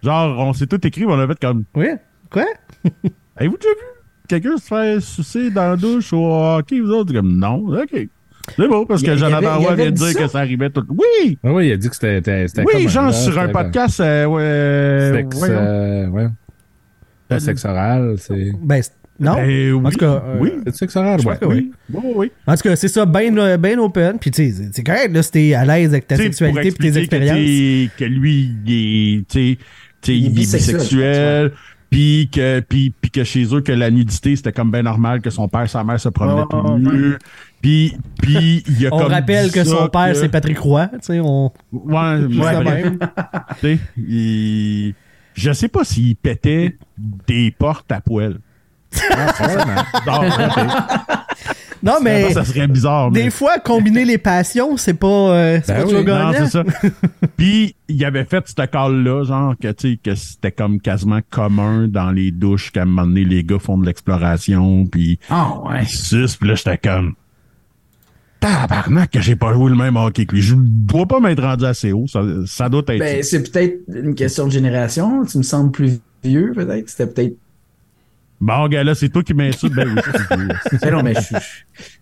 genre, on s'est tout écrit, mais on a fait comme, Oui. Quoi? avez-vous déjà vu quelqu'un se faire sucer dans la douche au hockey, vous autres? Comme, non, ok. C'est beau, parce que Jonathan Roy vient de dire ça? que ça arrivait tout. Oui! Ah oui, il a dit que c'était Oui, genre, là, sur un podcast, euh, ouais. Sexe, euh, ouais. Pas sexe oral, c'est. Ben, c'est- non? Ben, oui. En tout cas, euh, oui. C'est oral, ouais. que oui. Oui, oui, oui. En tout cas, c'est ça, bien ben open. Puis, tu sais, c'est- correct, là, si t'es à l'aise avec ta Tu sais, pour sexualité et tes que, expériences. tu sais, Que, lui, il est, tu sais, bisexuel. Puis que, puis, puis que chez eux, que la nudité, c'était comme bien normal que son père et sa mère se promenaient Oh, tout nus. Puis, puis il y a On comme rappelle que ça son père, que- c'est Patrick Roy. Tu sais, on. Ouais, ouais, même. Tu sais, il- Je sais pas s'il pétait des portes à poêle. Ah. Non. Non, mais. ça serait bizarre. mais- Des fois, combiner les passions, c'est pas, euh, c'est Ben pas oui. toujours Non, c'est ça. Puis, il avait fait ce call-là, genre, que, tu sais, que c'était comme quasiment commun dans les douches qu'à un moment donné, les gars font de l'exploration, puis Ah, ouais. ils sucent, puis là, j'étais comme... Tabarnak que j'ai pas joué le même hockey que lui. Je dois pas m'être rendu assez haut. Ça, ça doit être... Ben, c'est peut-être une question de génération. Tu me sembles plus vieux, peut-être. C'était peut-être. Bon, gars, là, c'est toi qui m'insultes. Ben oui, c'est. Ben non, mais je suis-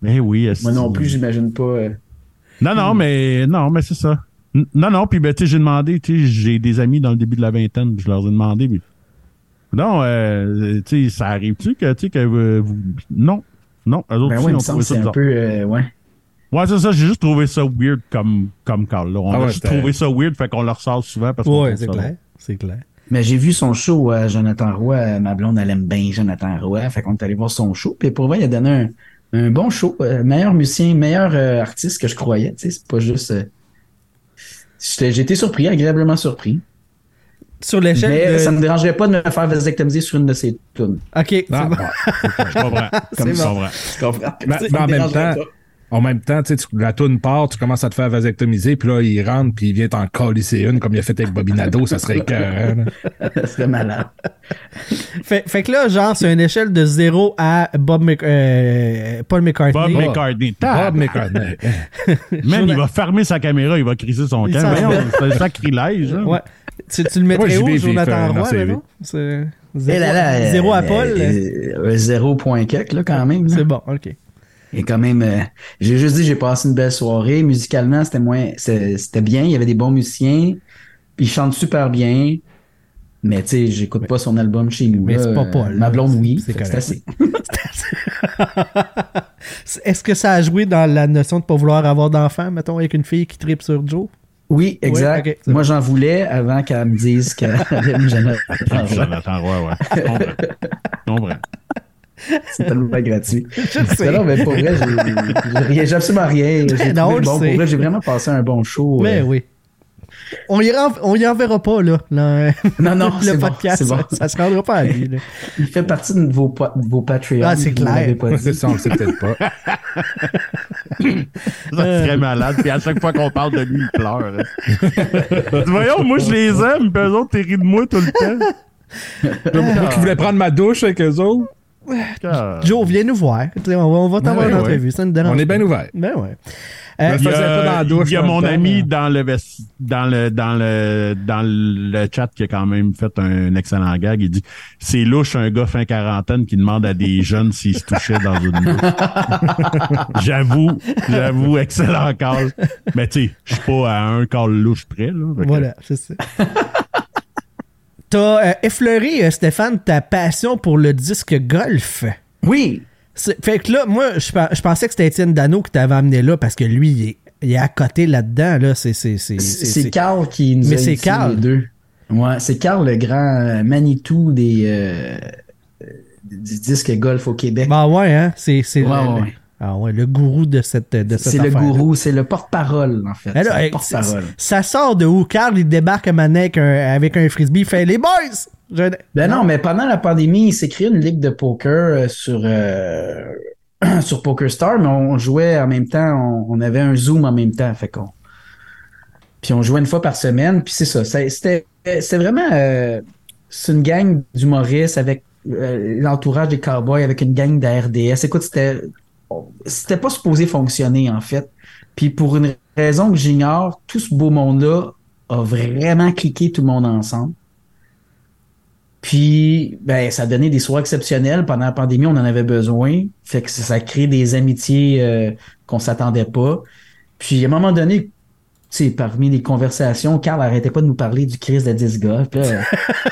Ben oui. moi non plus, j'imagine pas. euh, Non, non, mais non, mais c'est ça. N- Non, non, puis ben, tu sais, j'ai demandé, tu sais, j'ai des amis dans le début de la vingtaine, puis je leur ai demandé, mais non, euh, tu sais, ça arrive-tu que, tu sais, que euh, vous... Non, non, eux autres Ben aussi oui, il ont me semble trouvé que ça c'est un bizarre. peu. euh, ouais. Ouais, c'est ça, j'ai juste trouvé ça weird comme, comme Carl, là. On Ah a ouais, juste trouvé ça weird, fait qu'on le ressort souvent parce qu'on Ouais, c'est clair. C'est clair. Mais j'ai vu son show à Jonathan Roy. euh, Ma blonde, elle aime bien Jonathan Roy. Fait qu'on est allé voir son show. Puis pour vrai, il a donné un, un bon show. euh, meilleur musicien, meilleur euh, artiste que je croyais. Tu sais, c'est pas juste. euh, j'étais- J'ai été surpris, agréablement surpris. Sur l'échelle Mais de... ça me dérangerait pas de me faire vasectomiser sur une de ses tunes. Ok, c'est Ah, bon. bon. Je comprends. C'est Je bon. comprends. Tu comprends? Mais- Ça me en même temps, pas. En même temps, tu sais, la toune part, tu commences à te faire vasectomiser, puis là, il rentre, puis il vient t'en colisser une, comme il a fait avec Bobby Nadeau, ça serait écœurant. Ça serait malade. Fait, fait que là, genre, c'est une échelle de 0 à Bob Mc- euh, Paul McCartney. Bob Bob. McCartney. Bob. McCartney. Man, il va fermer sa caméra, il va crisser son Il camp. C'est un sacrilège. là. Ouais. Tu, tu le mettrais Moi, j'y où, Jonathan un Roy, là, non? C'est Eh zéro, là là, zéro à euh, Paul. euh, euh, zéro point quelque, là, quand même. c'est bon, ok. Et quand même, euh, j'ai juste dit, j'ai passé une belle soirée. Musicalement, c'était moins, c'était bien. Il y avait des bons musiciens. Puis il chante super bien. Mais tu sais, j'écoute pas son album chez nous. Mais c'est pas Euh, Paul, Ma blonde, oui. C'est assez. Est-ce que ça a joué dans la notion de pas vouloir avoir d'enfant, mettons, avec une fille qui tripe sur Joe? Oui, exact. Moi, j'en voulais avant qu'elle me dise qu'elle aime Jonathan Roy. Jonathan Roy, ouais. Je comprends. Je comprends. C'est tellement gratuit. Je sais. Non, mais pour vrai, j'ai- absolument rien. Non, bon. Pour vrai, j'ai vraiment passé un bon show. Mais euh, oui. On y, en- on y enverra pas, là. le- Non, non, le c'est bon, podcast. bon. Ça, ça se rendra pas à lui. là. Il fait partie de vos, de vos Patreons. Ah, c'est clair. pas dit. c'est ça, on le sait peut-être pas. Ça serait malade. Puis à chaque fois qu'on parle de lui, il pleure. Voyons, moi, je les aime. Puis eux autres, t'es ris de moi tout le temps. Moi qui voulais prendre ma douche avec eux autres, Joe, viens nous voir. On va, on va t'avoir Ouais, une ouais. entrevue. Ça ne dérange on est bien ouvert. Ben ouais. Euh, Il y a, la douche il y a dans le mon temps, ami mais- dans le, dans le dans le dans le chat qui a quand même fait un excellent gag. Il dit c'est louche un gars fin quarantaine qui demande à des jeunes s'ils se touchaient dans une douche. j'avoue, j'avoue, excellent call. Mais tu sais, je suis pas à un call louche près là. Voilà, c'est ça. T'as euh, effleuré, euh, Stéphane, ta passion pour le disque golf. Oui. Fait que là, moi, je, pe- je pensais que c'était Étienne Dano qui t'avait amené là parce que lui, il est, il est à côté là-dedans. Là. C'est, c'est, c'est, c'est- C'est c'est- Carl qui nous Mais a c'est Carl. les deux. Ouais, c'est Carl le grand euh, Manitou des, euh, euh, du disque golf au Québec. Bah ouais, hein? C'est, ouais. Ah ouais, le gourou de cette, de cette c'est le gourou, c'est le porte-parole, en fait. C'est le hey, porte-parole. c'est- ça sort de où? Carl, il débarque un matin avec un, frisbee, il fait les boys! Je- Ben non, mais pendant la pandémie, il s'est créé une ligue de poker euh, sur, euh, sur PokerStar, mais on jouait en même temps, on, on avait un Zoom en même temps, fait qu'on. Puis on jouait une fois par semaine, puis c'est ça. C'était c'était vraiment. euh, c'est une gang d'humoristes avec euh, l'entourage des cowboys, avec une gang de RDS. Écoute, c'était. C'était pas supposé fonctionner, en fait. Puis pour une raison que j'ignore, tout ce beau monde-là a vraiment cliqué tout le monde ensemble. Puis, ben, ça a donné des soirées exceptionnelles. Pendant la pandémie, on en avait besoin. Fait que ça, créé des amitiés euh, qu'on s'attendait pas. Puis, à un moment donné, sais, parmi les conversations, Carl arrêtait pas de nous parler du Chris de disc golf. Puis là,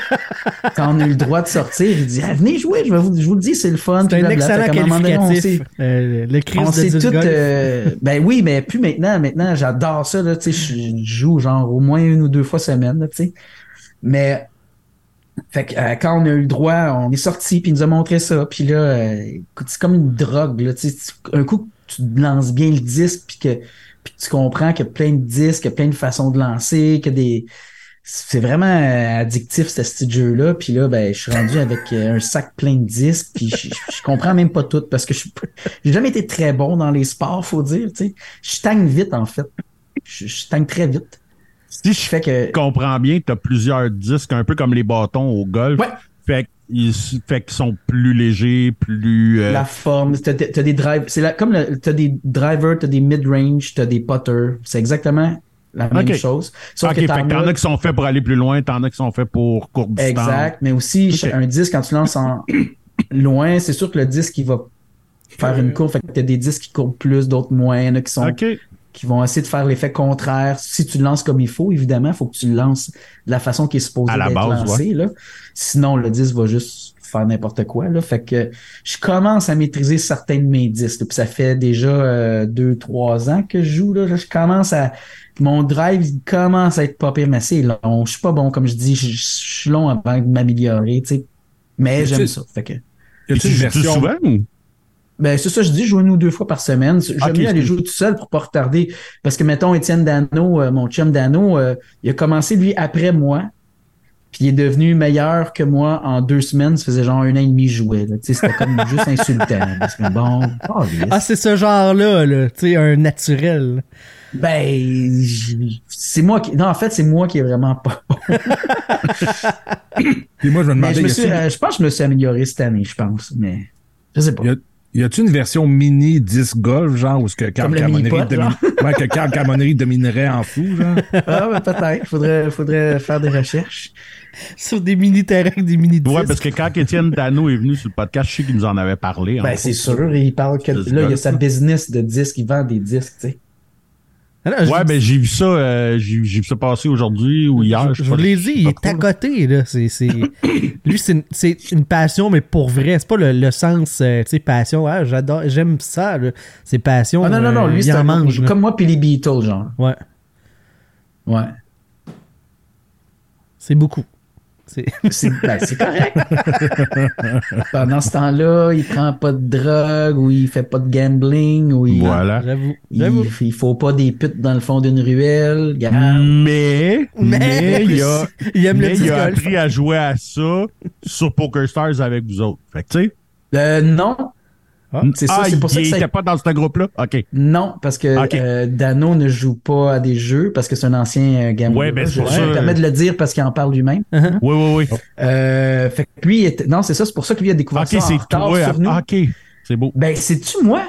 quand on a eu le droit de sortir, il dit ah, Venez jouer, je, vais vous, je vous le dis, c'est le fun. C'est un. Fait excellent on qualificatif. s'est- euh, le on de disc tout. golf. euh, ben oui, mais plus maintenant. Maintenant, j'adore ça. Là, tu sais, je je joue genre au moins une ou deux fois semaine. Là, tu sais. Mais fait que, euh, quand on a eu le droit, on est sorti puis il nous a montré ça. Puis là, euh, écoute, c'est comme une drogue. Là, tu tu- un coup, tu lances bien le disque puis que puis tu comprends qu'il y a plein de disques, qu'il y a plein de façons de lancer, que des c'est vraiment euh, addictif ce petit jeu-là. Puis là, ben, je suis rendu avec euh, un sac plein de disques. Puis je, je comprends même pas tout parce que je j'ai jamais été très bon dans les sports, faut dire. Tu sais, je stagne vite en fait. Je, je stagne très vite. Si Je je fais que comprends bien, tu as plusieurs disques, un peu comme les bâtons au golf. Ouais. Fait qu'ils fait qu'ils sont plus légers, plus. euh, la forme, t'as, t'as- t'as des drives, c'est la, comme t'as des drivers, t'as des mid-range, t'as des putters. C'est exactement la même chose. Sauf ok, que fait t'en que t'en as- as qui sont faits pour aller plus loin, t'en as qui sont faits pour courte distance. Exact, mais aussi un disque quand tu lances en loin, c'est sûr que le disque il va faire une courbe, fait que t'as des disques qui courent plus, d'autres moins, il y en a qui sont. Qui vont essayer de faire l'effet contraire. Si tu le lances comme il faut, évidemment, il faut que tu le lances de la façon qui est supposée À la d'être base, lancé. Là. Sinon, le disque va juste faire n'importe quoi. Là. Fait que je commence à maîtriser certains de mes disques. là. Puis ça fait déjà euh, deux, trois ans que je joue. Là. Je commence à. Mon drive il commence à être pas pire, mais c'est long. Je suis pas bon, comme je dis, je, je suis long avant de m'améliorer. tu sais. Mais j'aime tu- ça. Fait que. A-tu tu une joues version souvent ou? Ben, c'est ça, je dis, jouer une ou deux fois par semaine. J'aime Ok, mieux aller jouer tout seul pour pas retarder. Parce que, mettons, Étienne Dano, euh, mon chum Dano, euh, il a commencé, lui, après moi. Puis il est devenu meilleur que moi en deux semaines. Ça faisait genre un an et demi que je jouais. là. Tu sais, C'était comme juste insultant. Parce que bon, oh, yes. Ah, c'est ce genre-là, là. Tu sais, un naturel. ben, c'est moi qui. Non, en fait, c'est moi qui est vraiment pas. Puis moi, je me Mais demandais, je, me y suis, a-tu- euh, je pense que je me suis amélioré cette année, je pense. Mais je sais pas. y a- y a-tu une version mini disc golf, genre, où ce que Carl ouais, que Camonnery dominerait en fou, genre? Ah, ben, peut-être. Faudrait, faudrait faire des recherches. Sur des mini-terrains, des mini Ouais, parce que quand Étienne Dano est venu sur le podcast, je sais qu'il nous en avait parlé. Ben, en c'est sûr. Il parle que là, il y a sa business de disques. Il vend des disques, tu sais. Ouais, ben j'ai vu ça, euh, j'ai vu ça passer aujourd'hui ou hier. Je, vous l'ai dit, il est à côté, là. C'est, c'est... Lui, c'est une, c'est une passion, mais pour vrai. C'est pas le, le sens, euh, tu sais, passion. Ah, j'adore, j'aime ça. C'est passion. Ah non, non, non. euh, Lui, il c'est mange. Comme moi, puis les Beatles, genre. Ouais, Ouais. c'est beaucoup. C'est- ben, c'est correct. Pendant ce temps-là, il prend pas de drogue ou il fait pas de gambling ou il, Voilà. J'avoue. il, il faut pas des putes dans le fond d'une ruelle. Garde. Mais, mais, il a, il aime le mais il a appris à jouer à ça sur Poker Stars avec vous autres. Fait que, tu sais. Euh, non. Ah. C'est ça, ah, c'est pour ça il que ça- était pas dans ce groupe-là? OK. Non, parce que Ok. euh, Dano ne joue pas à des jeux parce que c'est un ancien euh, gambler. Ouais, ben, je ça. me permets de le dire parce qu'il en parle lui-même. Uh-huh. Oui, oui, oui. Euh, fait que lui, était- non, c'est ça, c'est pour ça que lui a découvert OK, ça en c'est retard toi. sur nous. OK. C'est beau. Ben, c'est-tu moi?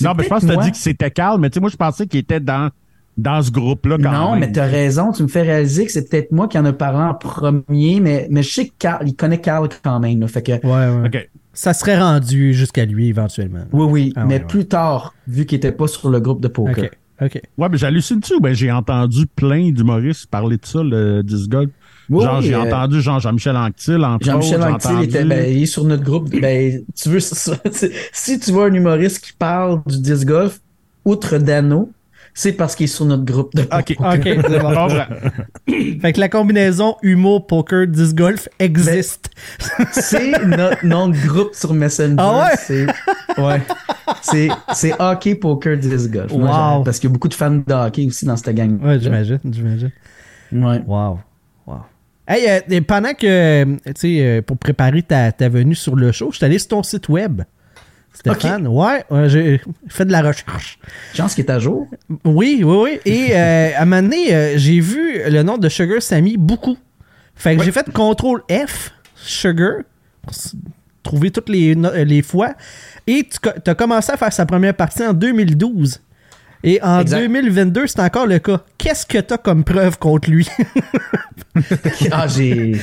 Non, mais je pense que peut-être tu as moi. dit que c'était Carl, mais tu sais, moi, je pensais qu'il était dans, dans ce groupe-là quand Non, même. mais t'as raison. Tu me fais réaliser que c'est peut-être moi qui en a parlé en premier, mais, mais je sais que Carl, il connaît Carl quand même. là. fait que, Ouais, ouais. OK. Ça serait rendu jusqu'à lui éventuellement. oui, oui, Ah, mais ouais, ouais. plus tard, vu qu'il était pas sur le groupe de poker. Ok. Ok. Ouais, mais j'hallucine-tu ou ben j'ai entendu plein d'humoristes parler de ça, le disc golf? Oui, genre, j'ai euh, entendu genre Jean-Michel Anctil, entre Jean-Michel autres. Anctil était, ben, il est sur notre groupe. Ben, tu veux, si tu vois un humoriste qui parle du disc golf, outre Dano, c'est parce qu'il est sur notre groupe de OK. poker. Ok, c'est bon. Fait que la combinaison humour, poker, disc golf existe. C'est notre nom de groupe sur Messenger. Ah ouais? C'est, ouais. C'est, c'est hockey, poker, disc golf. Wow. Parce qu'il y a beaucoup de fans de hockey aussi dans cette gang. Ouais, j'imagine, j'imagine. Ouais. Wow. Wow. Hey, euh, pendant que, tu sais, euh, pour préparer ta, ta venue sur le show, je suis allé sur ton site web. Stéphane, ouais, euh, j'ai fait de la recherche. Chance qu'il est à jour. Oui, oui, oui. Et euh, à un moment donné, euh, j'ai vu le nom de Sugar Sammy beaucoup. Fait que j'ai fait CTRL F, Sugar, pour trouver toutes les, les fois. Et tu as commencé à faire sa première partie en 2012. Et en Exact. 2022, c'est encore le cas. Qu'est-ce que tu as comme preuve contre lui? Ah, j'ai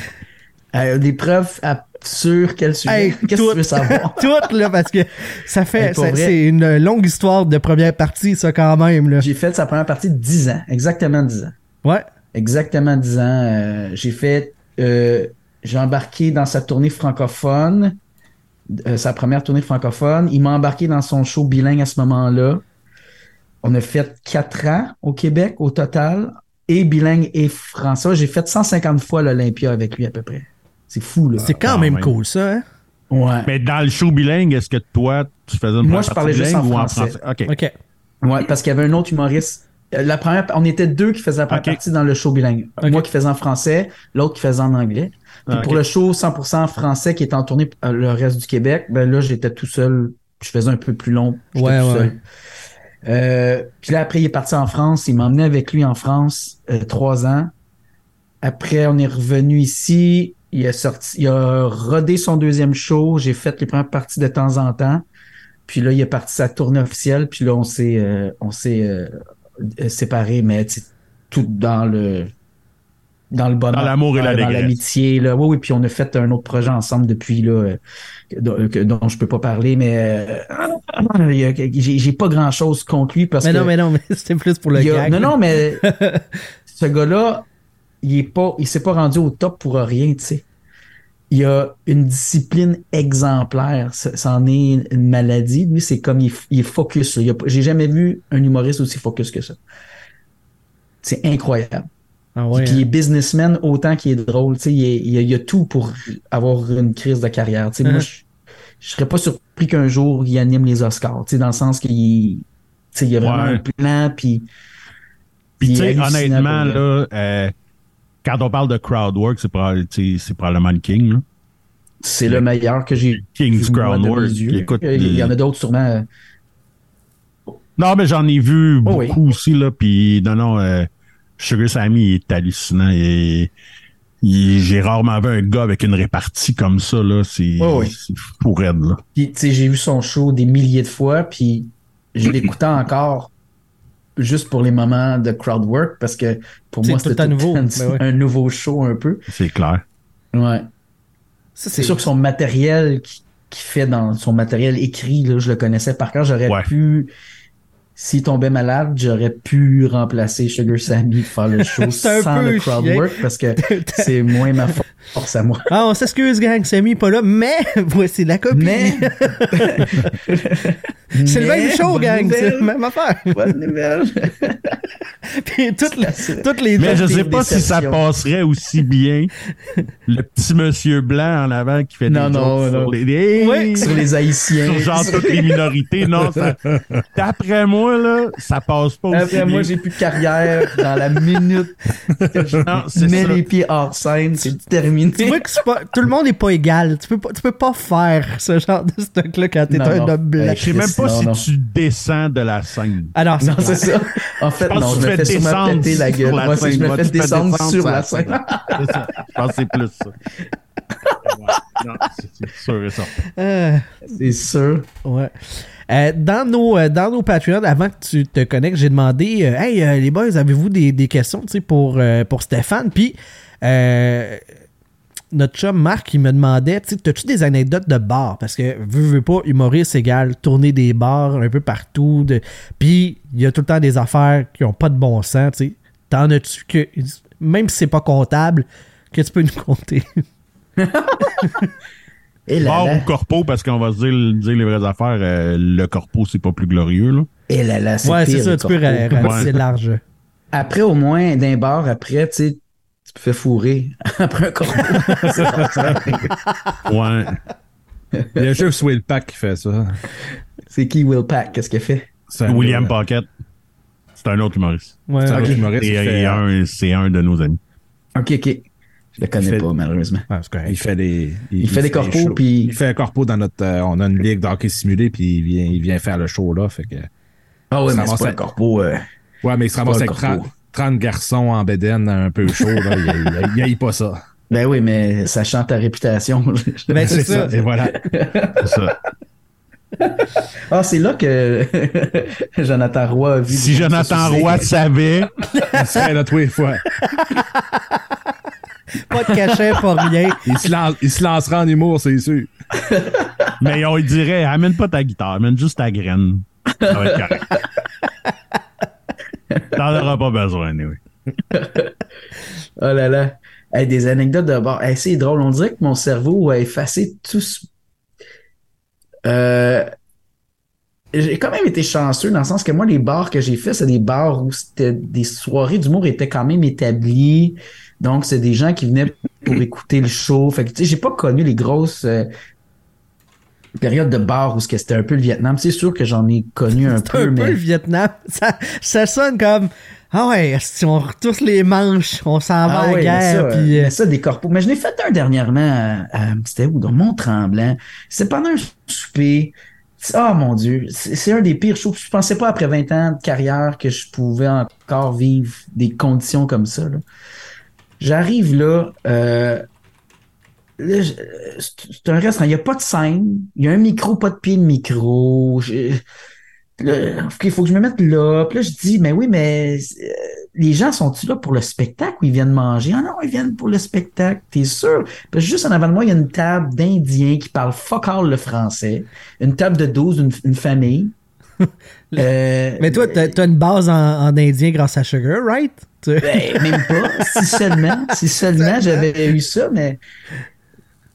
euh, des preuves à- sur quel sujet. Hey, Qu'est-ce que tout. tu veux savoir? Toutes, là, parce que ça fait. C'est une longue histoire de première partie, ça, quand même. J'ai fait sa première partie de 10 ans. Exactement 10 ans. Ouais. Exactement 10 ans. Euh, j'ai fait. euh, j'ai embarqué dans sa tournée francophone. euh, sa première tournée francophone. Il m'a embarqué dans son show bilingue à ce moment-là. On a fait 4 ans au Québec au total. Et bilingue et français. J'ai fait 150 fois l'Olympia avec lui à peu près. C'est fou, là. C'est quand, quand même, même. cool, ça, hein? Ouais. Mais dans le show bilingue, est-ce que toi, tu faisais une Moi, je parlais juste en ou en français. français? OK. OK. Ouais, parce qu'il y avait un autre humoriste. Euh, La première, on était deux qui faisaient la première partie dans le show bilingue. Moi qui faisais en français, l'autre qui faisait en anglais. Puis Ah, pour le show 100% français qui était en tournée euh, le reste du Québec, ben là, j'étais tout seul. Je faisais un peu plus long. J'étais Ouais, tout ouais, seul. Euh, puis là, après, il est parti en France. Il m'a emmené avec lui en France euh, trois ans. Après, on est revenu ici. Il a sorti, il a rodé son deuxième show. J'ai fait les premières parties de temps en temps. Puis là, il est parti sa tournée officielle. Puis là, on s'est, euh, on s'est euh, euh, séparés, mais tout dans le, dans le bonheur, Dans l'amour et la dans l'amitié. Là, oui, oui. Puis on a fait un autre projet ensemble depuis là, euh, que- dont, je peux pas parler, mais euh, j'ai, pas grand chose contre lui parce Mais que non, mais non, mais c'était plus pour le y a- gag. non, non, mais ce gars-là, il est pas, il s'est pas rendu au top pour rien, tu sais. Il a une discipline exemplaire. Ça- C'en est une maladie. Lui, c'est comme il, il est focus. J'ai jamais vu un humoriste aussi focus que ça. C'est incroyable. Ah ouais, Puis il est hein. businessman autant qu'il est drôle. Il, est- il, a, il a tout pour avoir une crise de carrière. Moi, je, je serais pas surpris qu'un jour il anime les Oscars. Dans le sens qu'il il y a vraiment Ouais. un plan. Puis, Puis, honnêtement, là, euh, quand on parle de crowd work, c'est probablement, le king. Là. c'est le meilleur que j'ai King's vu, yeux. Puis écoute, il y en a d'autres sûrement. Non, mais j'en ai vu Oh oui. beaucoup aussi, là. Puis, non, non, euh, Sugar Sammy est hallucinant. Et, j'ai rarement vu un gars avec une répartie comme ça, là. C'est Oh oui. là. Puis, tu sais, j'ai vu son show des milliers de fois, puis je l'écoutais encore juste pour les moments de crowd work, parce que pour moi, c'était nouveau. ouais. un nouveau show un peu. C'est clair. Ouais. C'est sûr que son matériel qui, qui fait dans son matériel écrit, là, je le connaissais par cœur. J'aurais Ouais. pu s'il tombait malade, j'aurais pu remplacer Sugar Sammy pour faire le show sans le crowd work parce que c'est moins ma force à moi. Ah, on s'excuse, gang, Sammy est pas là, mais voici la copie. Mais. c'est le même show, gang, c'est la même affaire. Bonne nouvelle. Puis toutes les, toutes les Mais je sais pas si ça passerait aussi bien le petit monsieur blanc en avant qui fait Non, des non, non. sur les, Oui. Sur les Haïtiens. sur genre toutes les minorités. Non, ça- d'après moi, là, ça passe pas aussi Après, moi, j'ai plus de carrière dans la minute que je Non, mets ça. les pieds hors scène. C'est terminé. Tu vois que pas, tout le monde n'est pas égal. Tu peux pas, tu peux pas faire ce genre de stock-là quand t'es un non. homme blanc. Je sais même pas Non, si non. tu descends de la scène. Alors, Non, c'est ça. En fait, Je pense non, que je tu me fais sûrement péter la sur gueule. la Moi, je scène. me fais descendre descendre sur la scène. Je pense que c'est plus ça. C'est sûr et certain. Euh, C'est sûr. ouais. Euh, dans nos euh, dans nos Patreons, avant que tu te connectes, j'ai demandé euh, Hey euh, les boys, avez-vous des, des questions tu sais, pour, euh, pour Stéphane? Puis euh, notre chum Marc il me demandait tu sais, T'as-tu des anecdotes de bar? Parce que veux, veux pas, humoriste égale tourner des bars un peu partout. De... Puis il y a tout le temps des affaires qui ont pas de bon sens. tu sais. T'en as-tu que même si c'est pas comptable, que tu peux nous compter? Et là, Bar là, ou corpo, parce qu'on va se dire, dire les vraies affaires, euh, le corpo, c'est pas plus glorieux, là. et là, là, c'est ouais, c'est ça, tu peux corpo. ratisser Ouais. large. Après, au moins, d'un bar, après, tu sais, tu te fais fourrer après un ça. Ouais. Il y a juste Will Pack qui fait ça. C'est qui Will Pack? Qu'est-ce qu'il fait? C'est William Pocket. C'est un autre humoriste. Ouais. C'est un Ok. autre humoriste Et, qui et fait, un- c'est un de nos amis. Ok, ok. Je le connais fait- pas, malheureusement. Ah, c'est correct. Il fait des. Il fait des corpos, puis- Il fait un corpo dans notre. euh, on a une ligue d'hockey simulé, puis il vient, il vient faire le show là. Fait que. Ah ouais, Ça mais c'est ramasse pas un- corpo. euh, Ouais, mais il se ramasse avec un corpo. 30, 30 garçons en bédaine un peu chaud. Il, il, il pas ça. Ben oui, mais ça chante ta réputation. Ben, c'est ça. Et voilà. C'est ça. ah, c'est là que Jonathan Roy a vu. Si Jonathan Roy savait, Il serait là tous les fois. Pas de cachet, pas rien. Il se, lance- il se lancera en humour, c'est sûr. mais on lui dirait, amène pas ta guitare, amène juste ta graine. Ça va être correct. T'en auras pas besoin, oui. Oh là là. Des anecdotes de bord. Hey, c'est drôle. On dirait que mon cerveau a effacé tout ce... Euh, J'ai quand même été chanceux dans le sens que moi, les bars que j'ai fait, c'est des bars où c'était des soirées d'humour étaient quand même établies. Donc, c'est des gens qui venaient pour écouter le show. Fait que, tu sais, j'ai pas connu les grosses euh, périodes de bars où c'était un peu le Vietnam. C'est sûr que j'en ai connu un C'est peu, un peu mais... le Vietnam. Ça, ça sonne comme Ah ouais, si on retousse les manches, on s'en va Ah à la ouais, guerre. ça, puis, euh, mais ça, des corpos. Mais je l'ai fait un dernièrement, à- à- c'était où? Dans Mont-Tremblant. C'était pendant un souper. Oh mon Dieu, c'est c'est un des pires shows. Je pensais pas après 20 ans de carrière que je pouvais encore vivre des conditions comme ça. là. J'arrive là, euh, là, je- c'est un restaurant, il n'y a pas de scène, il y a un micro, pas de pied de micro. Il faut que je me mette là. Puis là, je dis, mais oui, mais euh, les gens sont-ils là pour le spectacle ou ils viennent manger? Ah non, ils viennent pour le spectacle, t'es sûr? Parce que juste en avant de moi, il y a une table d'Indiens qui parlent fuck all le français. Une table de 12, une, une famille. Euh, Mais toi, t'as t'as une base en, en indien grâce à Sugar, right? Ben, même pas. Si seulement, si seulement j'avais eu ça, mais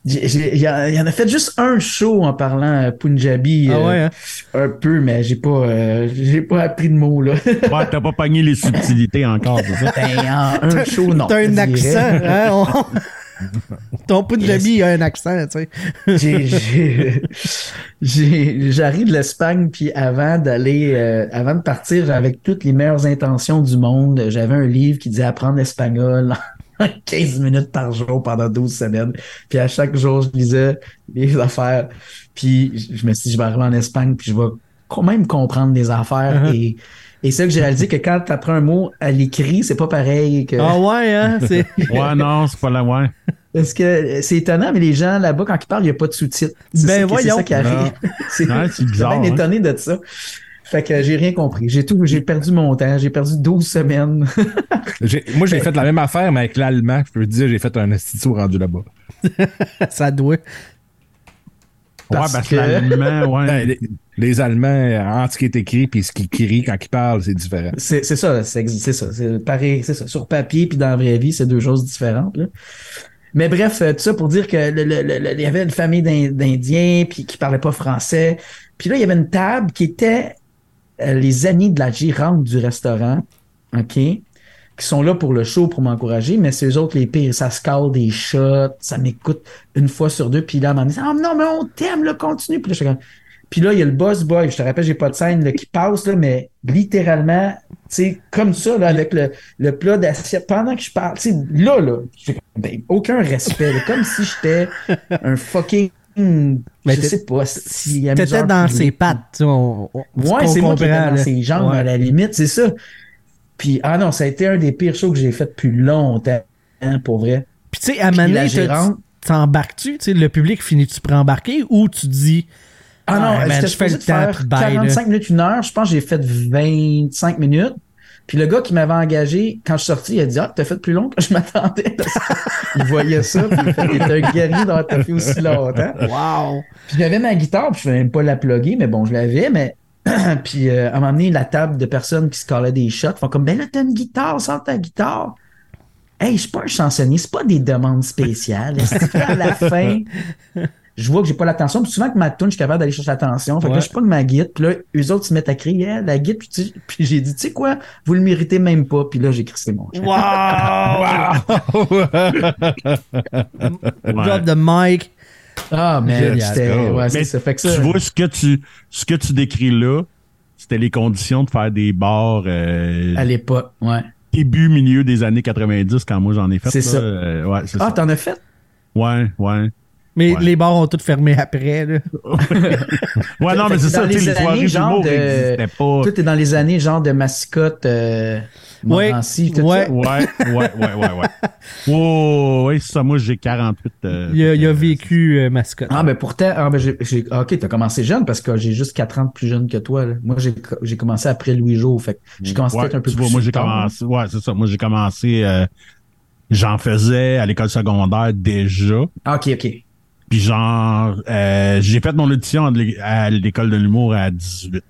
il y, a- il y en a fait juste un show en parlant euh, Punjabi Ah euh, ouais, hein? un peu, mais j'ai pas euh, j'ai pas appris de mots là. Ouais, t'as pas pogné les subtilités encore, c'est ça? Ben, en un show, non. T'as un accent, hein? On- Ton Punjabi a un accent, tu sais. J'ai- j'ai- j'ai- J'arrive de l'Espagne, puis avant d'aller, euh, avant de partir avec toutes les meilleures intentions du monde, j'avais un livre qui disait apprendre l'espagnol en 15 minutes par jour pendant 12 semaines. Puis à chaque jour, je lisais les affaires. Puis je me suis dit, je vais arriver en Espagne, puis je vais quand même comprendre des affaires. Uh-huh. Et, et c'est que j'ai réalisé que quand tu apprends un mot à l'écrit, c'est pas pareil que. Ah ouais, hein? Ouais, non, c'est pas la ouais. Parce que c'est étonnant, mais les gens là-bas, quand ils parlent, il n'y a pas de sous-titres. Ben ça voyons. C'est ça qui arrive. c'est Ouais, c'est j'ai bizarre. bien hein. étonné de ça. Fait que j'ai rien compris. J'ai tout, j'ai perdu mon temps. J'ai perdu 12 semaines. Moi, j'ai fait la même affaire, mais avec l'allemand. Je peux te dire, j'ai fait un institut rendu là-bas. ça doit. Ouais, Parce parce que- que l'allemand, ouais. Ben, Les Allemands, entre ce qui est écrit puis ce qui crie quand ils parlent, c'est différent. C'est c'est ça, c'est c'est ça. C'est pareil, c'est ça. Sur papier puis dans la vraie vie, c'est deux choses différentes. Là. Mais bref, euh, tout ça pour dire que le- le- le- le- il y avait une famille d'In- d'Indiens puis qui parlaient pas français. Puis là, il y avait une table qui était les amis de la gérante du restaurant, OK, qui sont là pour le show, pour m'encourager, mais c'est eux autres les pires. Ça se cale des shots, ça m'écoute une fois sur deux, puis là, moment donné, « Ah non, mais on t'aime, là, continue. » Puis là, je suis comme... Il y a le boss boy, je te rappelle, j'ai pas de scène, qui passe, là, mais littéralement, tu sais, comme ça, là, avec le, le plat d'assiette, pendant que je parle, tu sais, là, là, ben, aucun respect, comme si j'étais un fucking, Mais je sais pas, si T'étais dans ses pattes, tu sais, on, on- Ouais, c'est moi qui étais dans là. ses jambes, Ouais. à la limite, c'est ça. Puis, ah non, ça a été un des pires shows que j'ai fait depuis longtemps, hein, pour vrai. Puis tu sais, à Mané, t'embarques-tu? Tu sais, le public finit-tu par embarquer ou tu dis Ah non, man, j'étais je fais le temps, faire puis bye, là. 45 minutes, une heure? Je pense que j'ai fait 25 minutes. Puis le gars qui m'avait engagé, quand je suis sorti, il a dit Ah, t'as fait plus long que je m'attendais. il voyait ça, puis il fait Il était un guerrier d'avoir fait aussi longtemps. Wow! Puis j'avais ma guitare, puis je ne même pas la plugger, mais bon, je l'avais, mais. puis euh, à un moment donné, la table de personnes qui se calaient des shots font comme Ben là, t'as une guitare, sors ta guitare. Hey, je suis pas un chansonnier, c'est pas des demandes spéciales. À la fin, je vois que j'ai pas l'attention. Puis souvent que ma tune, je suis capable d'aller chercher l'attention. Fait que là, je prends ma guide, puis là, eux autres se mettent à crier Yeah, la guide, puis, tu sais- puis j'ai dit, tu sais quoi, vous le méritez même pas. Puis là, j'ai crissé mon chien. Drop the mic. Ah, mais. Ouais, Mais ça. Fait que ça. tu vois, ce que tu, ce que tu décris là, c'était les conditions de faire des bars euh, À l'époque, ouais. début, milieu des années 90 quand moi j'en ai fait. C'est ça. Euh, ouais, c'est Ah, t'en as fait? Ouais, ouais. Mais Ouais. les bars ont tous fermé après. Là. Ouais, non, mais c'est ça, dans tu sais, les les soirées d'humour de- n'existaient pas. Tout est dans les années, genre de mascotte, euh, Ouais. Tout Ouais. ça. Ouais, ouais, ouais, ouais, ouais. Oh, ouais, c'est ça, moi j'ai 48. euh, Il a, il a euh, vécu euh, mascotte. Ah, ben pourtant, ah, ben ah, ok, t'as commencé jeune parce que j'ai juste 4 ans de plus jeune que toi. là. Moi, j'ai, commencé après Louis Jo. Fait que j'ai commencé ouais, peut-être un peu tu plus vois, moi j'ai commencé. Ouais, c'est ça. Moi j'ai commencé. euh, J'en faisais à l'école secondaire déjà. Ah, ok, ok. Puis genre, euh, j'ai fait mon audition à l'é- à l'école de l'humour à 18.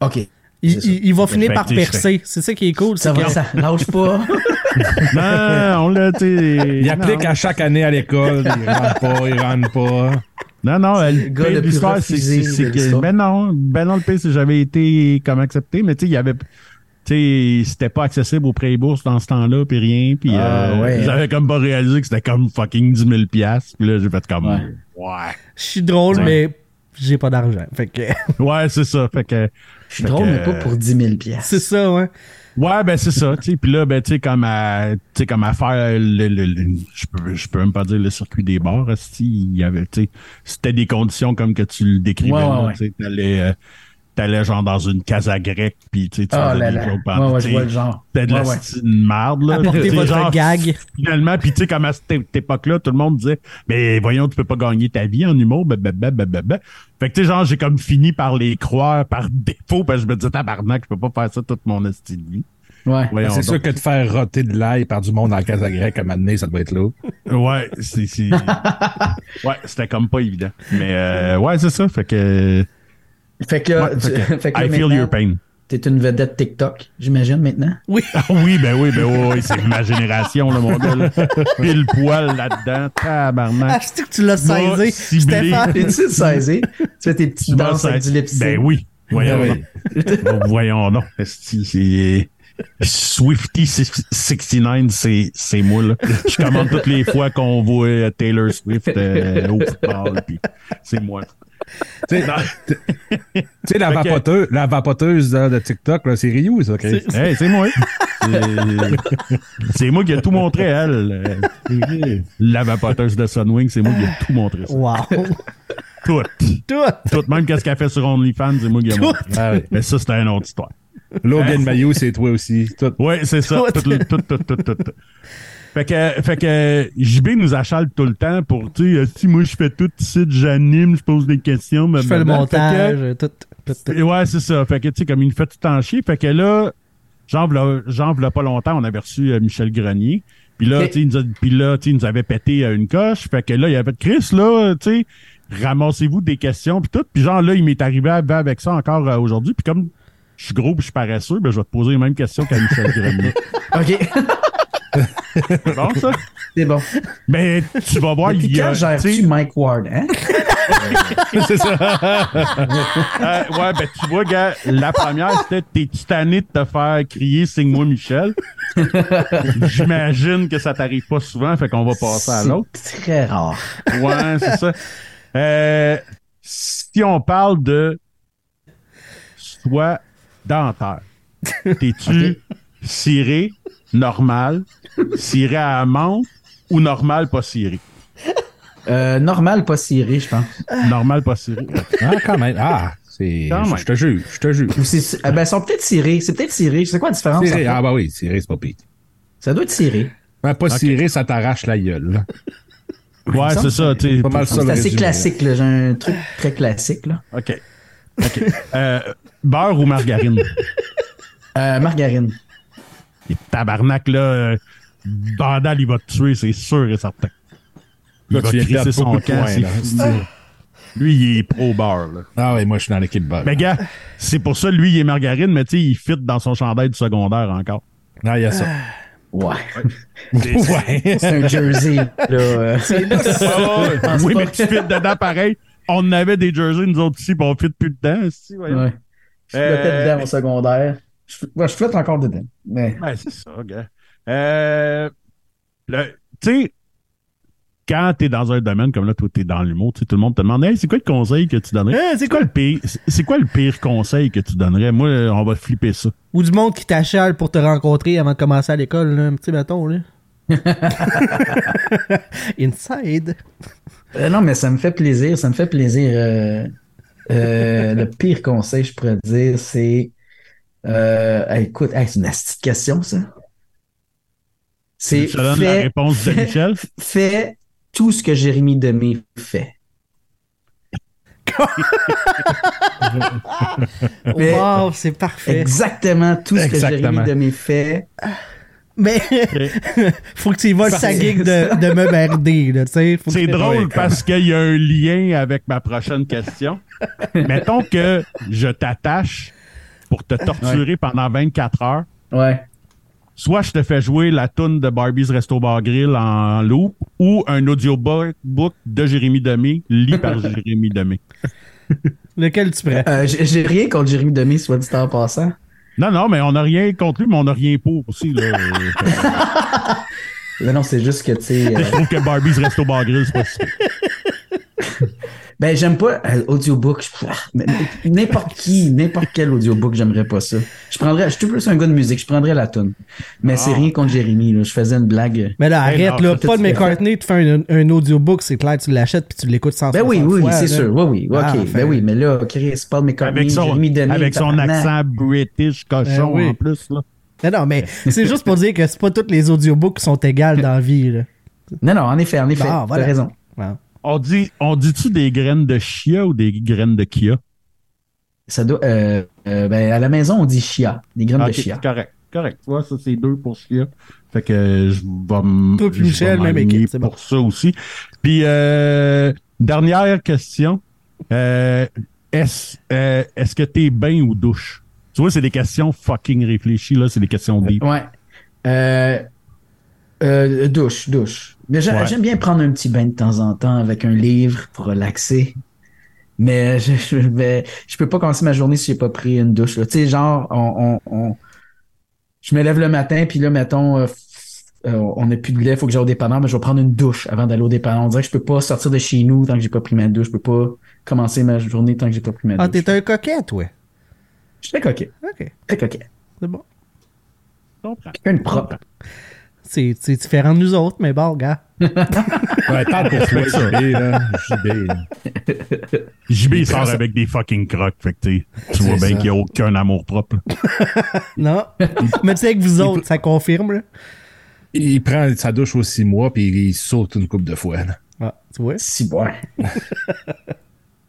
Ok. il, il- il va finir Fait par percer. C'est ça qui est cool. Ça va, que- ça lâche pas. non, on l'a, tu sais. Il non. applique à chaque année à l'école. Il rentre pas, il rentre pas. Non, non, le plus l'histoire, c'est que. Ben non, ben non, le pire, c'est que j'avais été comme accepté, mais tu sais, il y avait. Tu sais, c'était pas accessible aux prêts bourses dans ce temps-là, puis rien, puis Ah, euh, ouais. j'avais comme pas réalisé que c'était comme fucking 10 000 piastres, puis là, j'ai fait comme. Ouais. Ouais. Je suis drôle, Ouais. mais j'ai pas d'argent. Fait que Ouais, c'est ça. Fait que. Je suis drôle, que, mais pas pour 10 000 piastres. c'est ça, ouais. Ouais, ben c'est ça, tu sais. Puis là, ben tu sais, comme à, tu sais, comme à faire le, le- le- je peux, je peux même pas dire le circuit des bars, il y avait, c'était des conditions comme que tu le décrivais, Ouais, ouais, là, ouais. T'allais, genre dans une casa grecque, puis tu sais, tu faisais là des jokes Ouais, pendant, ouais, le genre. C'était de la Ouais, ouais. style de marde, là. Apportez votre genre, gag. Finalement, puis tu sais, comme à cette époque-là, tout le monde disait, mais voyons, tu peux pas gagner ta vie en humour, blablabla, blablabla. Fait que tu sais, genre, j'ai comme fini par les croire par défaut, parce que je me disais, tabarnak, je peux pas faire ça toute mon esti de vie. Ouais. Voyons C'est sûr que de faire roter de l'ail par du monde en casa grecque à un moment donné, ça doit être là. Ouais, c'est, c'est... ouais, c'était comme pas évident. Mais euh, ouais, c'est ça. Fait que, Fait que là, ouais, tu- fait que fait que là, I feel your pain. T'es une vedette TikTok, j'imagine, maintenant? Oui. Ah oui, ben oui, ben oui, oui, c'est ma génération, là, mon gars. Là. Pile poil là-dedans, Ah, tabarnak. c'est que tu l'as saisi. Stéphane. T'es-tu saisi? Tu fais tes petites danses avec du lip sync. Ben oui, voyons Ben voyons donc. Esti, c'est... Swifty 69, c'est, c'est moi, là. Je commande toutes les fois qu'on voit Taylor Swift euh, au football, puis c'est moi. Tu sais, la, que- vapoteuse, la vapoteuse de TikTok, c'est Ryu, ça, Chris. C'est- Hey, moi. C'est- moi qui ai tout montré, elle. Euh, La vapoteuse de Sunwing, c'est moi qui ai tout montré. Ça. Wow. Tout. Tout. Tout. Même qu'est-ce qu'elle fait sur OnlyFans, c'est moi qui ai montré. Ah oui. Mais ça, c'était une autre histoire. Logan Mayo, c'est toi aussi. Tout. Oui, c'est ça. Tout. Tout, tout, tout. Fait que, fait que JB nous achale tout le temps pour, tu sais, si moi je fais tout ici, j'anime, je pose des questions. Je fais le. Fait que- montage. Tout, tout, tout. Et Ouais, c'est ça. Fait que, tu sais, comme il nous fait tout en chier. Fait que là, genre, v'là- pas longtemps, on avait reçu euh, Michel Grenier. Puis là, tu sais, il nous a- puis là, tu il nous avait pété euh, une coche. Fait que là, il y avait Chris, là, tu sais. ramassez-vous des questions, puis tout. Puis genre, là, il m'est arrivé à- avec ça encore euh, aujourd'hui. Puis comme je suis gros puis je suis paresseux, ben, je vais te poser les mêmes questions qu'à Michel Grenier. OK, C'est bon, ça? c'est bon. Mais tu vas voir, il y a... tu Mike Ward, hein? c'est ça. euh, ouais, ben tu vois, gars, la première, c'était t'es-tu tanné de te faire crier « Signe-moi Michel ». J'imagine que ça t'arrive pas souvent, fait qu'on va passer à l'autre. C'est très rare. Ouais, c'est ça. Euh, si on parle de soie dentaire, t'es-tu ciré, normal, ciré à amande ou normal pas ciré? Euh, normal, pas ciré, je pense. Normal pas ciré. Ah, quand même. Ah, c'est. Quand même. Je te juge, je te c'est- ah, ben, ils sont peut-être cirés. C'est peut-être ciré. C'est quoi la différence? Ciré, ah, bah oui, ciré, c'est pas pire. Ça doit être ciré. Ouais, pas ciré, ça t'arrache la gueule. là. Ouais, c'est ça. tu Pas mal ça. le C'est assez classique, là. J'ai un truc très classique, là. OK. OK. Euh, beurre ou margarine? Euh, margarine. Et tabarnak, là, euh, Vandal, il va te tuer, c'est sûr et certain. Il Là, va crisser son camp. c'est là. Lui, il est pro beurre, là. Ah oui, moi, je suis dans l'équipe beurre. Mais gars, c'est pour ça, lui, il est margarine, mais tu sais, il fit dans son chandail du secondaire encore. Ah, il y a ça. Ouais. ouais. C'est un jersey, là. euh. pense oui, mais tu fit dedans pareil. On en avait des jerseys, nous autres ici, puis on fit plus dedans. Ouais. Je Euh, flottais dedans au secondaire. Je, ouais, je flotte encore dedans. Mais Ben, c'est ça, gars. Euh, tu sais, quand t'es dans un domaine comme là, toi, t'es dans l'humour, tu tout le monde te demande, hey, c'est quoi le conseil que tu donnerais? Hein, c'est quoi le pire, c'est quoi le pire conseil que tu donnerais? Moi, euh, on va flipper ça. Ou du monde qui t'achale pour te rencontrer avant de commencer à l'école, là, un petit bâton, là. Inside. Euh, non, mais ça me fait plaisir. Ça me fait plaisir. euh, euh, le pire conseil, je pourrais dire, c'est. Euh, écoute, hey, c'est une petite question, ça. C'est Je te donne la réponse de fais- Michel? Fais tout ce que Jérémy Demé fait. Mais- Wow, c'est parfait. Exactement tout ce que. Jérémy Demé fait. Mais faut que tu y vas sa gig de, de me merder, là, C'est drôle parce qu'il y a un lien avec ma prochaine question. Mettons que je t'attache pour te torturer pendant 24 heures. Ouais. Soit je te fais jouer la toune de Barbie's Resto Bar Grill en loop ou un audiobook book de Jérémy Demé, lu par Jérémy Demé. Lequel tu prends? Euh, j'ai j'ai rien contre Jérémy Demé, soit dit en passant. Non, non, mais on n'a rien contre lui, mais on n'a rien pour aussi. Là. Mais non, c'est juste que, tu sais. euh, je trouve que Barbie's Resto Bar Grill, c'est pas si Ben, j'aime pas euh, audiobook. Je- mais- mais N'importe qui, n'importe quel audiobook, j'aimerais pas ça. Je prendrais, je suis plus un gars de musique, je prendrais la tune. Mais c'est Ah. rien contre Jérémy, là. Je faisais une blague. Mais là, Hey, arrête, non, là. Paul tu- McCartney te fait un, un audiobook, c'est clair, tu l'achètes puis tu l'écoutes sans Ben oui, oui, oui, c'est sûr. Oui, oui. OK. Ah, ben oui, mais là, Chris, Paul McCartney, avec son, Jérémy Demé. avec son accent british cochon Ben oui. en plus. Là. Non, non, mais c'est juste pour dire que c'est pas tous les audiobooks qui sont égales dans la vie, là. Non, non, en effet, en effet. Ah, voilà. T'as raison. Wow. On dit, on dit-tu des graines de chia ou des graines de kia? Ça doit, euh, euh, ben, à la maison, on dit chia. Des graines de chia. correct. Correct. Tu vois, ça, c'est deux pour chia. Fait que je vais Toi puis je vais Michel, même équipe, c'est bon. pour ça aussi. Puis, euh, dernière question. Euh, est-ce euh, est-ce que t'es bain ou douche? Tu vois, c'est des questions fucking réfléchies, là. C'est des questions deep. Ouais. Euh, euh, douche, douche. Mais Ouais. j'aime bien prendre un petit bain de temps en temps avec un livre pour relaxer. Mais je, je, vais- je peux pas commencer ma journée si j'ai pas pris une douche. là. Tu sais, genre, on, on, on- je me lève le matin, puis là, mettons, euh, euh, on n'a plus de lait, il faut que j'aille au dépanneur, mais je vais prendre une douche avant d'aller au dépanneur. On dirait que je peux pas sortir de chez nous tant que j'ai pas pris ma douche. Je peux pas commencer ma journée tant que j'ai pas pris ma Ah, douche. t'es un coquet, toi? Je suis très coquet. OK, Très coquet. c'est bon. Une propre. C'est différent de nous autres, mais bon, gars. Ouais, parle pour toi, JB, là. JB. JB il sort ça- avec des fucking crocs. Fait que tu vois bien ça. qu'il n'y a aucun amour propre. Non. mais tu sais, avec vous autres, ça confirme, là. Il prend sa douche aux six mois, puis il saute une coupe de fois. là. Ah, tu vois. Si, ouais.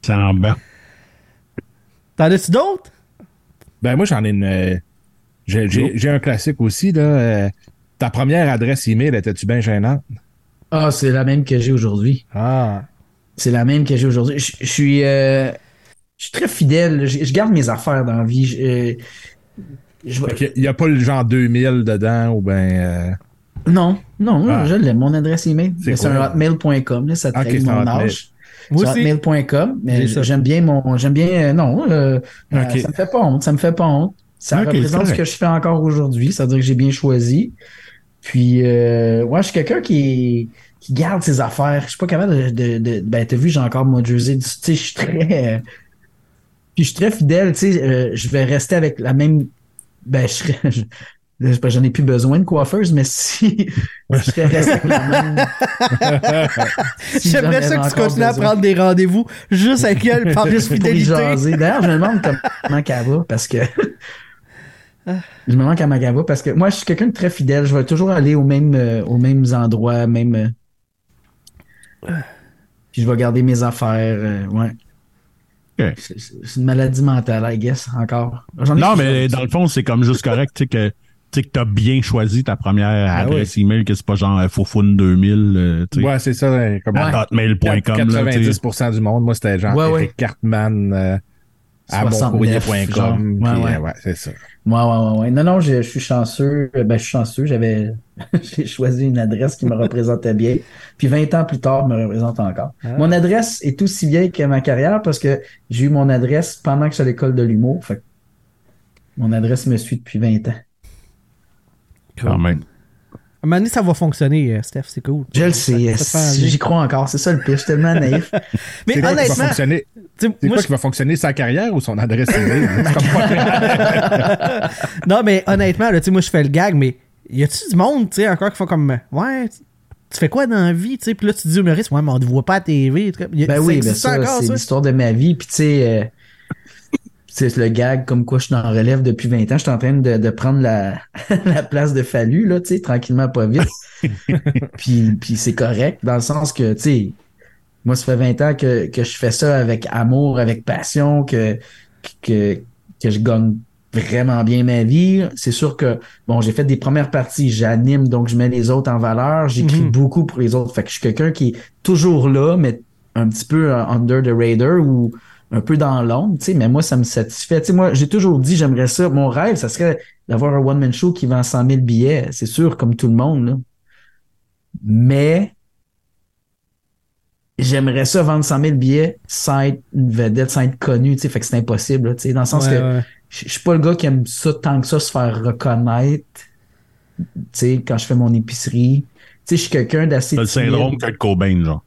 C'est en bas. T'en as-tu d'autres? Ben, moi, j'en ai une. euh, j'ai un classique aussi, là. euh, ta première adresse email, était-tu bien gênante? Ah, c'est la même que j'ai aujourd'hui. Ah. C'est la même que j'ai aujourd'hui. Je, je suis, euh, je suis très fidèle. Je, je garde mes affaires dans la vie. Je, euh, je vais- Fait qu'il y a pas le genre 2000 dedans ou ben. euh, Non, non, Ah. je l'ai. Mon adresse email, C'est un hotmail.com. Là, ça Ok, trahit c'est un mon âge. Moi Sur aussi. hotmail.com. Mais j'aime bien mon. J'aime bien. euh, non, euh, euh, ça me fait pas honte. Ça me fait pas honte. Ça représente ce que je fais encore aujourd'hui. Ça veut dire que j'ai bien choisi. Puis, euh, ouais, je suis quelqu'un qui, qui garde ses affaires. Je suis pas capable de. de, de- ben, t'as vu, j'ai encore mon jersey. Tu sais, je suis très. euh, puis, je suis très fidèle. Tu sais, euh, je vais rester avec la même. Ben, je serais. je- J'en ai plus besoin de coiffeuse, mais si je serais resté avec la même. si J'aimerais ça que tu continues à prendre des rendez-vous juste avec elle par y fidélité. D'ailleurs, je me demande comment qu'elle va parce que. Je me demande comment elle va parce que moi, je suis quelqu'un de très fidèle. Je vais toujours aller aux mêmes, euh, aux mêmes endroits, même. euh, Puis je vais garder mes affaires. euh, ouais. C'est une maladie mentale, I guess, encore. Non, mais dans le fond, c'est comme juste correct, tu sais, que tu sais que t'as bien choisi ta première Ah adresse email, que c'est pas genre Fofun 2000, euh, tu sais, Ouais, c'est ça. euh, Comme à hotmail.com. là, tu sais. 90% du monde, moi, c'était genre Ouais, Eric ouais. Cartman euh, à 69, genre. moncourrier.com. Ouais, ouais. euh, ouais, c'est ça. Ouais, ouais, ouais, ouais. Non, non, je, je suis chanceux. Euh, Ben, je suis chanceux. J'avais, j'ai choisi une adresse qui me représentait bien. Puis 20 ans plus tard, me représente encore. Ah. Mon adresse est aussi vieille que ma carrière parce que j'ai eu mon adresse pendant que j'étais à l'école de l'humour. Fait mon adresse me suit depuis 20 ans. Quand même. À un moment donné, ça va fonctionner, euh, Steph, c'est cool. Je le Ça- sais. ça. J'y crois encore. C'est ça le pire. Je suis tellement naïf. Mais C'est quoi qui va honnêtement, fonctionner? C'est moi, quoi qui va fonctionner, sa carrière ou son adresse email? Je- non, mais honnêtement, là, tu sais, moi, je fais le gag, mais y a-tu du monde, tu sais, encore qui font comme, ouais, tu- fais quoi dans la vie, tu sais, puis là, tu dis au humoriste, ouais, mais on te voit pas à la TV. Ben ça oui, ben ça, encore, c'est ça? l'histoire de ma vie. Puis tu sais, euh, c'est le gag comme quoi je suis en relève depuis 20 ans. Je suis en train de, de prendre la, la place de Fallu, là, tu sais, tranquillement, pas vite. puis puis c'est correct, dans le sens que, tu sais, moi, ça fait 20 ans que, que je fais ça avec amour, avec passion, que, que, que je gagne vraiment bien ma vie. C'est sûr que, bon, j'ai fait des premières parties, j'anime, donc je mets les autres en valeur, j'écris Mhm. beaucoup pour les autres. Fait que je suis quelqu'un qui est toujours là, mais un petit peu euh, under the radar ou un peu dans l'ombre, tu sais, mais moi, ça me satisfait. Tu sais, moi, j'ai toujours dit, j'aimerais ça. Mon rêve, ça serait d'avoir un one-man show qui vend 100 000 billets, c'est sûr, comme tout le monde, là. Mais j'aimerais ça vendre 100 000 billets sans être une vedette, sans être connu, tu sais, fait que c'est impossible, là, tu sais, dans le sens Ouais, que ouais. je suis pas le gars qui aime ça tant que ça, se faire reconnaître, tu sais, quand je fais mon épicerie. Tu sais, je suis quelqu'un d'assez le syndrome Kurt Cobain, genre.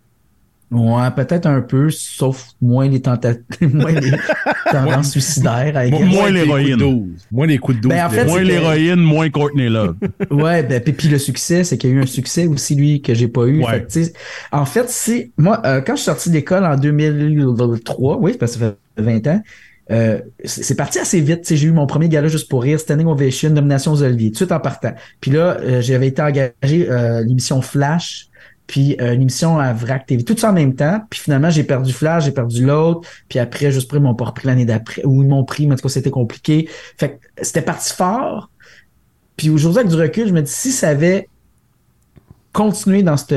Ouais, peut-être un peu, sauf moins les tentatives, moins les tendances suicidaires. I Mo- moins les l'héroïne. coups de 12. Moins les coups de 12. Ben, en fait, Moins l'héroïne, moins Courtney Love. Ouais, ben, puis le succès, c'est qu'il y a eu un succès aussi, lui, que j'ai pas eu. Ouais. Fait en fait, c'est moi, euh, quand je suis sorti d'école en 2003, oui, parce que ça fait 20 ans, euh, c'est parti assez vite. Tu sais, J'ai eu mon premier gala juste pour rire, Standing Ovation, nomination aux Olivier, tout de suite en partant. Puis là, euh, j'avais été engagé euh, l'émission Flash, puis euh, l'émission à VRAC TV, tout ça en même temps. Puis finalement, j'ai perdu Flash, j'ai perdu l'autre. Puis après, juste après, ils m'ont pas repris l'année d'après. Ou ils m'ont pris, mais en tout cas, c'était compliqué. Fait que c'était parti fort. Puis aujourd'hui, avec du recul, je me dis, si ça avait continué dans cette...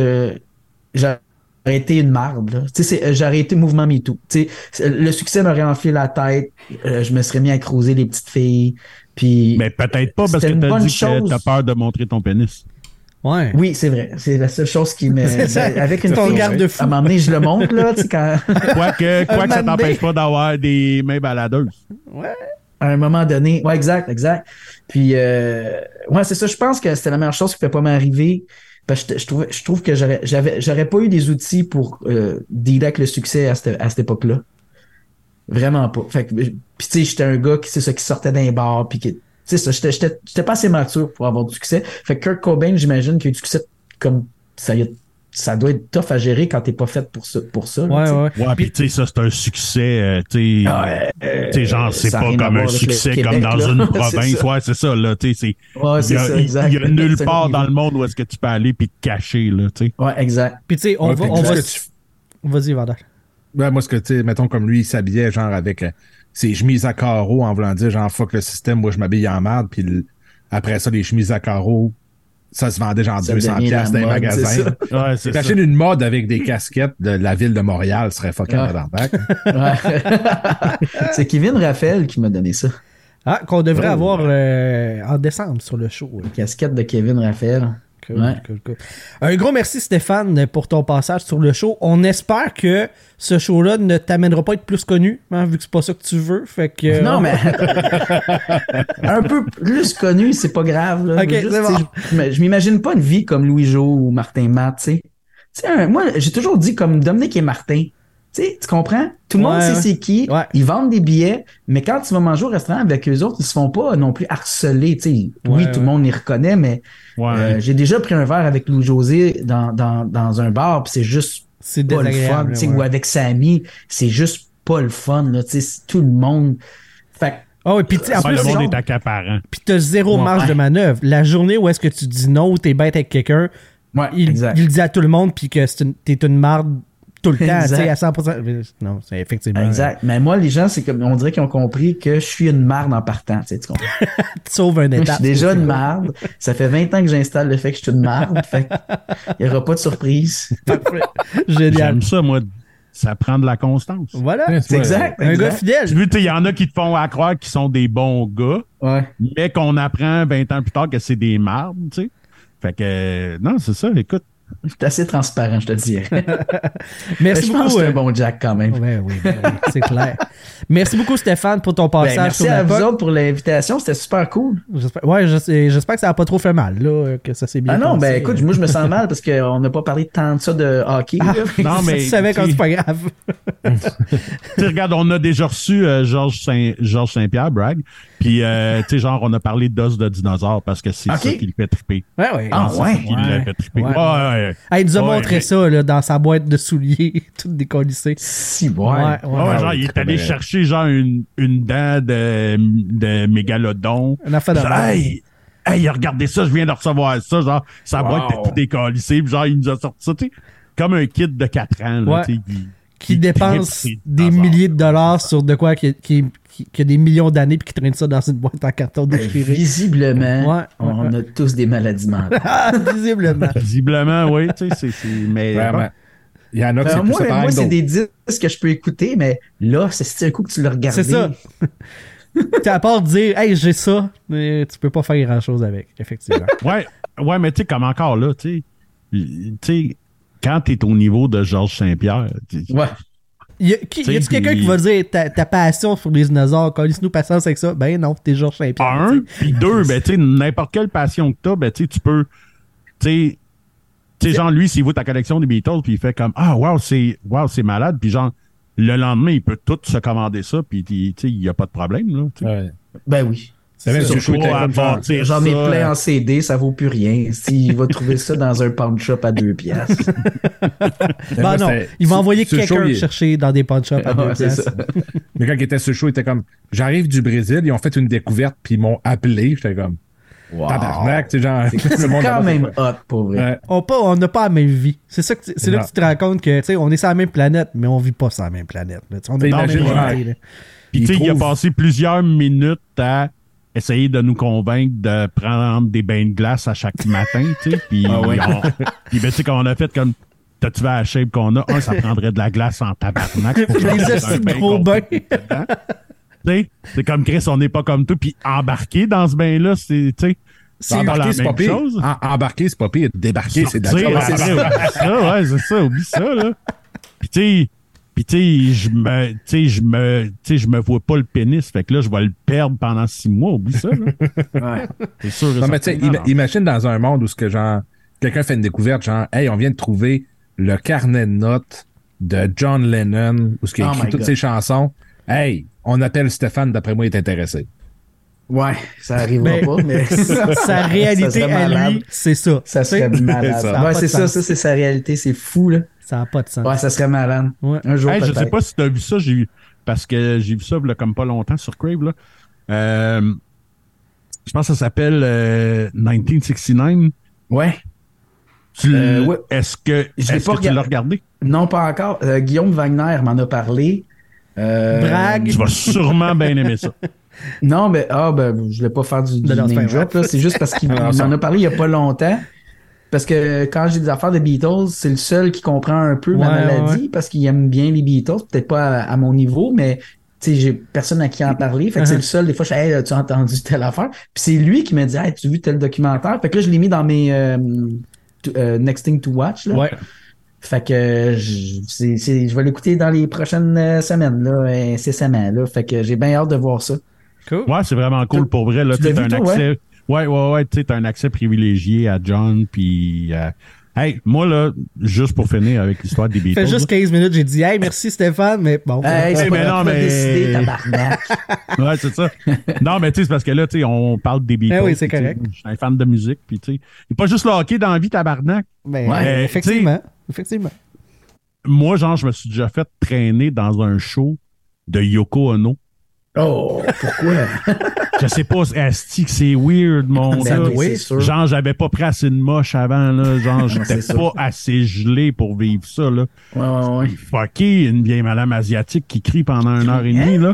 J'aurais été une marde. là. Tu sais, c'est- euh, j'aurais été mouvement MeToo. Tu sais, c'est- le succès m'aurait enflé la tête. euh, je me serais mis à creuser les petites filles. Puis... Mais peut-être pas parce que t'as dit que chose. t'as peur de montrer ton pénis. Ouais. Oui, c'est vrai. C'est la seule chose qui me... C'est ça. ben, avec une Ton garde-fou. À un moment donné, je le montre, là, tu sais, quand... Quoique, quoi que ça t'empêche pas d'avoir des mains baladeuses. à un moment donné. Ouais, exact, exact. Puis, euh, ouais, c'est ça. Je pense que c'était la meilleure chose qui peut pas m'arriver. Parce que je, je, trouve, je trouve que j'aurais, j'avais, j'aurais pas eu des outils pour euh, dealer avec le succès à cette, à cette époque-là. Vraiment pas. Fait que, puis tu sais, j'étais un gars qui, c'est ça, qui sortait d'un bar, puis qui, tu sais ça, j'étais, j'étais, j'étais pas assez mature pour avoir du succès. Fait que Kurt Cobain, j'imagine qu'il a eu du succès comme ça, y a- ça doit être tough à gérer quand t'es pas fait pour ça, pour ça. Ouais, ouais. Ouais, puis tu sais, ça, c'est un succès, euh, tu sais. Ouais, euh, Tu sais, genre, c'est pas comme un succès Québec, comme dans là. une C'est province. Ouais, c'est ça, là, tu sais, c'est. Ouais, Il c'est y, a, ça, exact. il y a nulle C'est part niveau. dans le monde où est-ce que tu peux aller puis te cacher, là, tu sais. Ouais, exact. Puis tu sais, on Ouais, va. On va... tu- Vas-y, Vandal. Ouais, moi, ce que, tu sais, mettons, comme lui, il s'habillait, genre, avec euh, ses chemises à carreaux, en voulant dire, genre, fuck le système, moi, je m'habille en merde, puis le- après ça, les chemises à carreaux ça se vendait genre Ça 200 devient la piastres dans les magasins. Ouais. T'achètes une mode avec des casquettes de la ville de Montréal, ce serait fucking Ouais. tabarnak. Ouais. c'est Kevin Raphaël qui m'a donné ça. Ah, qu'on devrait Oh. avoir euh, en décembre sur le show. Casquette de Kevin Raphaël. Cool, Ouais. cool, cool. Un gros merci Stéphane pour ton passage sur le show. On espère que ce show-là ne t'amènera pas à être plus connu, hein, vu que c'est pas ça que tu veux. Fait que, Non, mais un peu plus connu, c'est pas grave. là. Juste, bon. Je, je- m'imagine pas une vie comme Louis-Jo ou Martin Matt, tu sais. Moi, j'ai toujours dit comme Dominique et Martin. Tu sais, tu comprends? Tout le monde sait c'est qui. Ouais. Ils vendent des billets, mais quand tu vas manger au restaurant avec eux autres, ils se font pas non plus harceler. Tu sais, oui, Ouais, tout ouais. le monde les reconnaît, mais Ouais. euh, j'ai déjà pris un verre avec Louis-José dans, dans, dans un bar, puis c'est juste c'est pas le fun. Ou avec Samy, c'est juste pas le fun. Là, tu sais, c'est tout le monde. Fait que Ah ouais, puis tu sais, en plus, le monde est accaparant. puis t'as zéro Ouais. marge de manœuvre. La journée où est-ce que tu dis non ou t'es bête avec quelqu'un, Ouais, il, exact. il le dit à tout le monde puis que c'est une- t'es une marde tout le temps, tu sais, à 100%. Non, c'est effectivement. Exact. Mais moi, les gens, c'est comme, on dirait qu'ils ont compris que je suis une marde en partant. Tu, sais, tu comprends? Tu sauves un je étape. suis déjà une marde. Ça fait 20 ans que j'installe le fait que je suis une marde. Fait il n'y aura pas de surprise. Génial. J'aime ça, moi. Ça prend de la constance. Voilà. C'est exact. Un exact. gars fidèle. Tu vois, tu sais, il y en a qui te font à croire qu'ils sont des bons gars, Ouais. mais qu'on apprend 20 ans plus tard que c'est des mardes, tu sais. Fait que, euh, non, c'est ça, écoute. Je suis assez transparent, je te dis. Mais Merci je pense que beaucoup. c'est euh, un bon Jack quand même. Ouais, oui, ben oui, c'est clair. Merci beaucoup, Stéphane, pour ton Ben, passage merci sur la à vous autres pour l'invitation. C'était super cool. J'espère, ouais, j'espère que ça n'a pas trop fait mal, là, que ça s'est bien Ah non, passé. ben écoute, moi je me sens mal parce qu'on n'a pas parlé tant de ça de hockey. Ah. Non, mais, tu savais quand tu- c'est pas grave. Tu sais, regarde, on a déjà reçu euh, Georges Saint, Georges Saint-Pierre, brag. Puis, euh, tu sais, genre, on a parlé d'os de dinosaure parce que c'est ça qui le fait triper. Ouais, ouais. Ah, C'est ouais? ça qui le Ouais. fait triper. Ouais. Ouais, ouais, il nous a Ouais, montré mais- ça là, dans sa boîte de souliers, tout décollissé. Si, ouais. Ouais, ouais. Ouais, Ah genre, il est allé chercher, genre, une, une dent de, de mégalodon. Un affaire de hey, hey, regardez ça, je viens de recevoir ça. Genre, sa Wow. boîte était tout décallissée. Puis genre, il nous a sorti ça, tu sais, comme un kit de 4 ans, là, Ouais. tu sais, qui- qui dépense des milliers de dollars sur de quoi qui, qui, qui, qui a des millions d'années puis qui traîne ça dans une boîte en carton Ben, déchiré. Visiblement, Ouais, on ouais, a tous des maladies mentales. Ah, visiblement. Visiblement, oui, tu sais, c'est, c'est, mais Vraiment. Il y en a qui Ben, moi, moi que c'est des disques que je peux écouter, mais là, c'est un coup que tu l'as regardé. C'est ça. T'as à part dire, hey, j'ai ça, mais tu peux pas faire grand chose avec, effectivement. Ouais, ouais, mais tu sais, comme encore là, tu sais, tu quand t'es au niveau de Georges Saint-Pierre, tu- Ouais. Y a, qui, y a-tu quelqu'un qui va dire ta, ta passion pour les dinosaures, nous patience avec ça? Ben non, t'es Georges Saint-Pierre. un, puis deux, ben, tu sais, n'importe quelle passion que t'as, ben, tu sais, tu peux, tu sais, tu sais, genre, lui, s'il voit ta collection des Beatles, puis il fait comme, ah, wow, c'est, wow, c'est malade, puis genre, le lendemain, il peut tout se commander ça, puis, tu sais, il y a pas de problème, là, tu. Ouais. Ben oui. C'est J'en ai ça, plein en CD, ça vaut plus rien. S'il va trouver ça dans un pawn shop à deux piastres. Ben non, il va ce- envoyer ce quelqu'un il- chercher dans des pawn shops à deux c'est piastres. Mais quand il était sur le show, il était comme J'arrive du Brésil, ils ont fait une découverte, puis ils m'ont appelé. J'étais comme Wow. Tabarnak, tu sais, genre. C'est le monde quand même c'est hot, pour vrai. Ouais. On pas- on n'a pas la même vie. C'est ça que tu- c'est là que tu te rends compte que tu sais, on est sur la même planète, mais on vit pas sur la même planète. là. On est dans la même. Puis, tu sais, Il a passé plusieurs minutes à essayer de nous convaincre de prendre des bains de glace à chaque matin, tu sais. Puis, Ah ouais. on- puis, ben, tu sais, quand on a fait comme, t'as-tu vu la shape qu'on a? Un, ça prendrait de la glace en tabarnak. pour Les gros bains. dedans. Tu sais, c'est comme Chris, on n'est pas comme toi. Puis embarquer dans ce bain-là, c'est, tu sais, C'est Embarquer, c'est pas pire. Embarquer, c'est pas pire. Débarquer, c'est après, oublie ça, ouais, c'est ça, oublie ça, là. Puis, tu sais, puis, tu sais, je me, tu sais, je me, tu sais, je me vois pas le pénis. Fait que là, je vais le perdre pendant six mois. Oublie ça, là. Ouais. C'est sûr. Non, mais tu sais, imagine dans un monde où ce que genre quelqu'un fait une découverte, genre Hey, on vient de trouver le carnet de notes de John Lennon, où ce qui a Oh écrit toutes God. ses chansons. Hey, on appelle Stéphane, d'après moi, il est intéressé. Ouais, ça arrivera Mais- pas, mais. sa réalité ça à lui, c'est ça. Ça serait malade. Ça. Ouais, c'est ça, ça, c'est sa réalité, c'est fou, là. Ça n'a pas de sens. Ouais, ça serait malade. Ouais. Un jour, Hey, je sais pas si tu as vu ça, j'ai vu parce que j'ai vu ça là, comme pas longtemps sur Crave. Là. Euh, je pense que ça s'appelle euh, 1969. Ouais. Tu l- Euh, ouais. Est-ce que, Je est-ce pas que tu l'as regardé. Non, pas encore. Euh, Guillaume Wagner m'en a parlé. Euh, Brag. Tu vas sûrement bien aimer ça. Non, mais ah, ben, je voulais pas faire du, du name drop, là. C'est juste parce qu'il ça- m'en a parlé il y a pas longtemps. Parce que quand j'ai des affaires de Beatles, c'est le seul qui comprend un peu ma ouais, maladie parce qu'il aime bien les Beatles. Peut-être pas à, à mon niveau, mais tu sais, j'ai personne à qui en parler. Fait que c'est Uh-huh. le seul. Des fois, je fais, hey, tu as entendu telle affaire? Puis c'est lui qui me dit, hey, tu as vu tel documentaire? Fait que là, je l'ai mis dans mes euh, to- euh, Next Thing to Watch. Là. Ouais. Fait que je, c'est, c'est- je vais l'écouter dans les prochaines euh, semaines, là, incessamment, là. Fait que j'ai bien hâte de voir ça. Cool. Ouais, c'est vraiment cool pour vrai. Là, Tu un toi, accès. Ouais, ouais, ouais, tu sais, t'as un accès privilégié à John, puis. euh, Hey, moi, là, juste pour finir avec l'histoire des Beatles. Fait juste là. 15 minutes, j'ai dit, hey, merci Stéphane, mais bon. Hey, c'est mais non, mais- décidé, tabarnak. Ouais, c'est ça. non, mais tu sais, c'est parce que là, tu sais, on parle des Beatles. Eh oui, c'est correct. Je suis un fan de musique, puis tu sais. Il pas juste le hockey dans la vie, tabarnak. Mais, Ouais, euh, effectivement. Effectivement. Moi, genre, je me suis déjà fait traîner dans un show de Yoko Ono. Oh, pourquoi? Je sais pas, asti que c'est weird, mon Ben gars. oui. Genre, j'avais pas pris assez de moche avant, là. Genre, j'étais pas assez gelé pour vivre ça, là. Ouais, ouais, ouais. Fucké, une vieille madame asiatique qui crie pendant une heure et demie, là.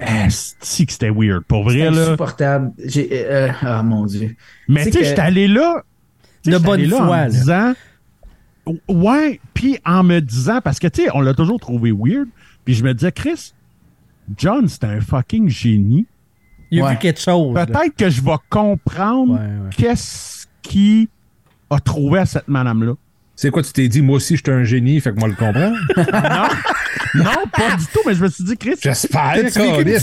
Asti que c'était weird. Pour C'est vrai, là. insupportable. J'ai, euh, ah, mon Dieu. Mais tu sais, que- j'étais allé là. De bonne allé là foi, En là. me disant. Ouais, puis en me disant, parce que tu sais, on l'a toujours trouvé weird. Puis je me disais, Chris, John, c'est un fucking génie. Il a Ouais. vu quelque chose. Peut-être que je vais comprendre Ouais, ouais. qu'est-ce qui a trouvé à cette madame-là. C'est quoi, tu t'es dit, moi aussi, je suis un génie, fait que moi le comprends? non, non, pas du tout, mais je me suis dit, Chris, tu J'espère.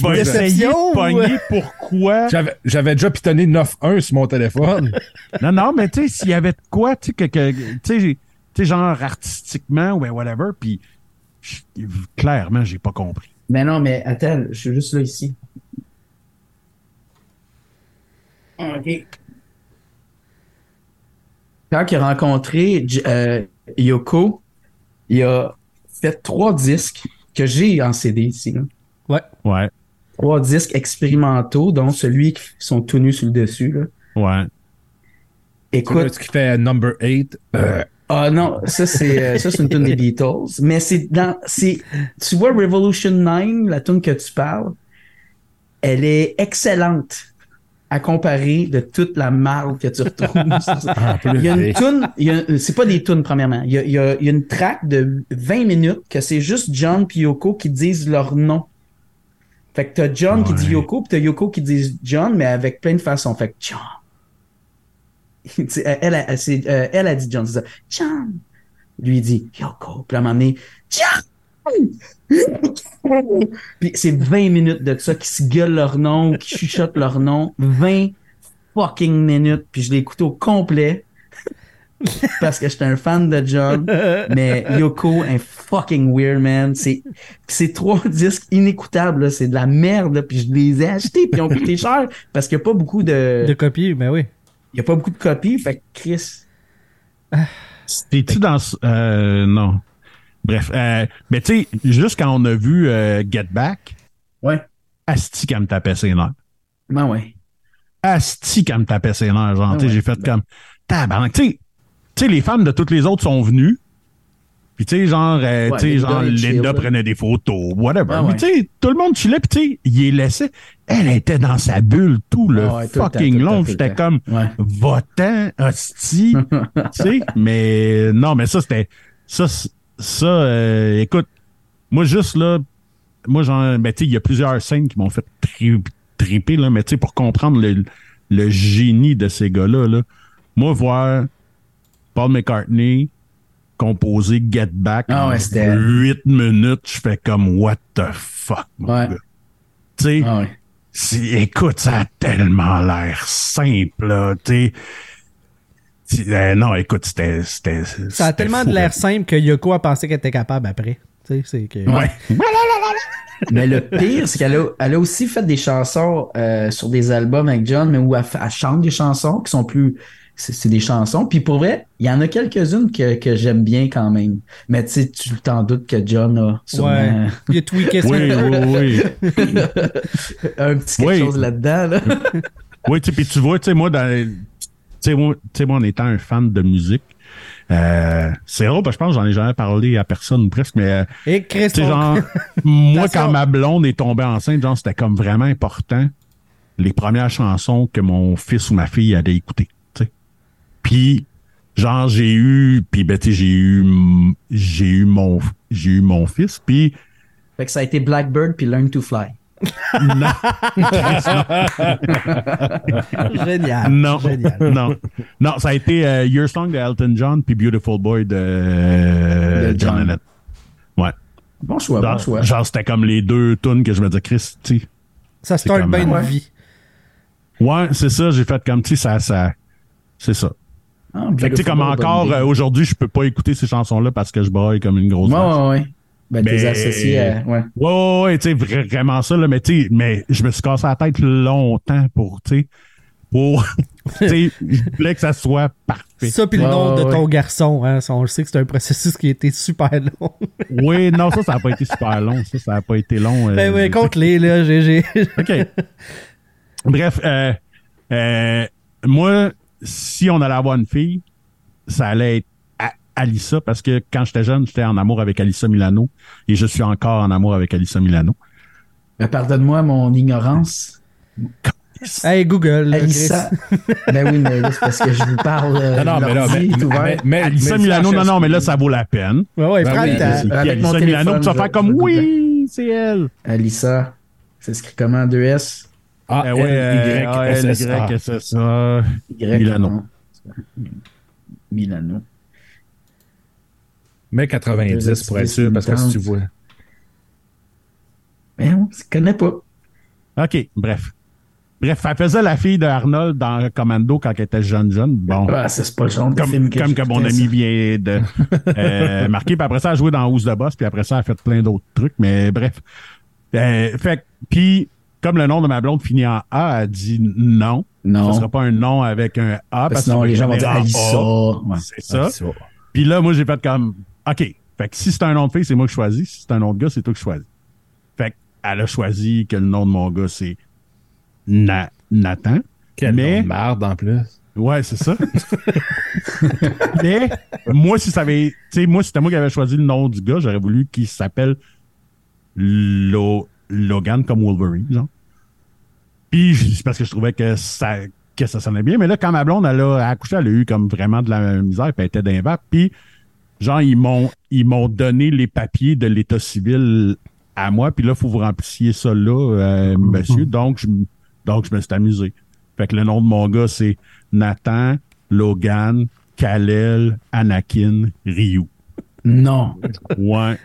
Moi, essayer de pogner pourquoi? J'avais j'avais déjà pitonné 9-1 sur mon téléphone. Non, non, mais tu sais, s'il y avait de quoi, tu sais, que, que- tu sais, genre artistiquement ou ben whatever, puis je- clairement, j'ai pas compris. Mais non, mais attends, je suis juste là ici. OK. Quand il a rencontré euh, Yoko, il a fait trois disques que j'ai en CD ici. là. Ouais. Ouais, Trois disques expérimentaux, dont celui qui sont tout nus sur le dessus. Là. ouais. Écoute, Ce qui fait number 8. Ah non, ça c'est euh, ça c'est une tune des Beatles, mais c'est dans c'est tu vois Revolution 9, la tune que tu parles, elle est excellente à comparer de toute la marde que tu retrouves. il y a une tune, c'est pas des tunes premièrement, il y a, il y a- il y a une track de 20 minutes que c'est juste John puis Yoko qui disent leur nom. Fait que t'as John qui dit. Yoko, puis t'as Yoko qui dit John, mais avec plein de façons. Fait que John. Elle, elle, elle, euh, elle a dit John. c'est ça. John. Lui il dit Yoko. Puis à un moment donné, John! Puis c'est 20 minutes de ça qui se gueulent leur nom, qui chuchotent leur nom. 20 fucking minutes. Puis je l'ai écouté au complet. parce que j'étais un fan de John. Mais Yoko, un fucking weird man. C'est, c'est trois disques inécoutables, là. C'est de la merde, là. Puis je les ai achetés, puis ils ont coûté cher. Parce qu'il n'y a pas beaucoup de, De copier, ben oui. il y a pas beaucoup de copies. Fait que Chris. T'es-tu dans. ce- Euh, non. Bref. euh, mais tu sais, juste quand on a vu euh, Get Back, Ouais. Asti qu'elle me tapait ses nerfs. Ben ouais. Asti qu'elle me tapait ses nerfs. Genre, Ah tu sais, ouais. j'ai fait comme. Tabarnak. Tu sais, tu sais, les fans de toutes les autres sont venus. Puis tu sais, genre, euh, Ouais, tu sais, Linda genre, chill, Linda prenait des photos, whatever. Ah Puis tu sais, tout le monde chillait, puis tu sais, il les laissait. Elle était dans sa bulle tout le Ah ouais, fucking long. J'étais comme, Ouais. votant, hostie. tu sais, mais non, mais ça, c'était. Ça, ça euh, écoute, moi, juste là, moi, genre, ben, tu sais, il y a plusieurs scènes qui m'ont fait tri- triper, là, mais tu sais, pour comprendre le, le génie de ces gars-là, là, moi, voir Paul McCartney composer Get Back Ah en ouais, c'était- 8 minutes, je fais comme, what the fuck, Ouais. Tu sais, Ah ouais. écoute, ça a tellement l'air simple, là, tu sais. Euh, non, écoute, c'était. c'était- Ça a c'était tellement fou, de l'air simple que Yoko a pensé qu'elle était capable après. Tu sais, c'est que. Ouais. Mais le pire, c'est qu'elle a, elle a aussi fait des chansons euh, sur des albums avec John, mais où elle, chante des chansons qui sont plus. C'est c'est des chansons. Puis pour vrai, il y en a quelques-unes que, que j'aime bien quand même. Mais tu sais, tu t'en doutes que John a sûrement Ouais. Il a tweaké ça. Oui, oui, oui. un petit quelque Oui. chose là-dedans. Là. Oui, tu sais, puis tu vois, tu sais, moi, dans, sais, moi, tu sais, moi, en étant un fan de musique, euh, c'est drôle, parce que je pense que j'en ai jamais parlé à personne presque, mais euh, Et tu sais, Christophe. genre, moi, quand ma blonde est tombée enceinte, genre, c'était comme vraiment important les premières chansons que mon fils ou ma fille allait écouter, tu sais. Puis, genre, j'ai eu, puis ben, tu sais, j'ai eu, j'ai eu mon, j'ai eu mon fils, puis Fait que ça a été Blackbird puis Learn to Fly. Non, Génial. non, Génial. non, non, ça a été euh, Your Song de Elton John puis Beautiful Boy de, euh, De John John. Lennon. Ouais. Bon choix, Genre, bon choix. genre, c'était comme les deux tunes que je me disais, Chris, tu sais, Ça C'est start comme- bien une vie. Ouais, c'est ça, j'ai fait comme, tu sais, ça, ça, c'est ça. Ah, Fait que, tu sais, comme encore, euh, aujourd'hui, je peux pas écouter ces chansons-là parce que je braille comme une grosse Ouais, ouais, ouais. Ben, t'es Mais- associé à. Ouais. Ouais, ouais, ouais, tu sais, vra- vraiment ça, là, mais tu sais, mais je me suis cassé la tête longtemps pour, tu sais, pour, tu sais, je voulais que ça soit parfait. Ça, puis le Ouais, nom de ouais, ton garçon. Hein, ça, on le sait que c'est un processus qui a été super long. Oui, non, ça, ça a pas été super long, ça, ça a pas été long. euh, ben oui, compte-les, là. J'ai, j'ai- OK. Bref, euh, euh, moi, si on allait avoir une fille, ça allait être Alissa, parce que quand j'étais jeune, j'étais en amour avec Alissa Milano, et je suis encore en amour avec Alissa Milano. Ben, Pardonne-moi mon ignorance. Hey, Google. Alissa. ben oui, mais là, c'est parce que je vous parle. euh, Non, non, mais là, mais, mais, mais- Alissa mais Milano, non, non, mais là, ça vaut la peine. Ouais, ouais, Ben prends oui, Avec Alissa mon Milano, téléphone, tu vas faire comme oui, c'est elle. Alissa. C'est écrit comment? 2S? Ah, Eh ouais, L, euh, Y, S, S, A. Y, c'est ça. Y. Milano. Milano. Mais 90 pour être sûr, parce que si tu vois. Mais on ne connaît pas. OK, bref. Bref, elle faisait la fille de Arnold dans Commando quand elle était jeune, jeune. Bon. Ah, c'est pas le genre de comme, film que comme que mon ami ça. vient de euh, marquer. Puis après ça, elle a joué dans House de Boss. Puis après ça, elle a fait plein d'autres trucs. Mais bref. Euh, fait puis, comme le nom de ma blonde finit en A, elle dit non. Non. Ce sera pas un nom avec un A. Parce que que sinon, les gens vont dire Alissa. A. Ouais. C'est. Ah, ça. Puis là, moi, j'ai fait comme, OK. Fait que si c'est un nom de fille, c'est moi qui choisis. Si c'est un nom de gars, c'est toi qui choisis. Fait qu'elle a choisi que le nom de mon gars, c'est Na- Nathan. Quel Mais- nom de marde en plus. Ouais, c'est ça. Mais moi, si ça avait. Tu sais, moi, si c'était moi qui avais choisi le nom du gars, j'aurais voulu qu'il s'appelle Lo- Logan comme Wolverine, genre. Puis c'est parce que je trouvais que ça que ça sonnait bien. Mais là, quand ma blonde elle a accouché, elle a eu comme vraiment de la misère, puis elle était d'un vape. Puis genre, ils m'ont ils m'ont donné les papiers de l'état civil à moi, puis là, il faut vous remplissiez ça là, euh, monsieur. Donc, je, donc, je me suis amusé. Fait que le nom de mon gars, c'est Nathan, Logan, Kalel, Anakin, Ryu. Non. Ouais.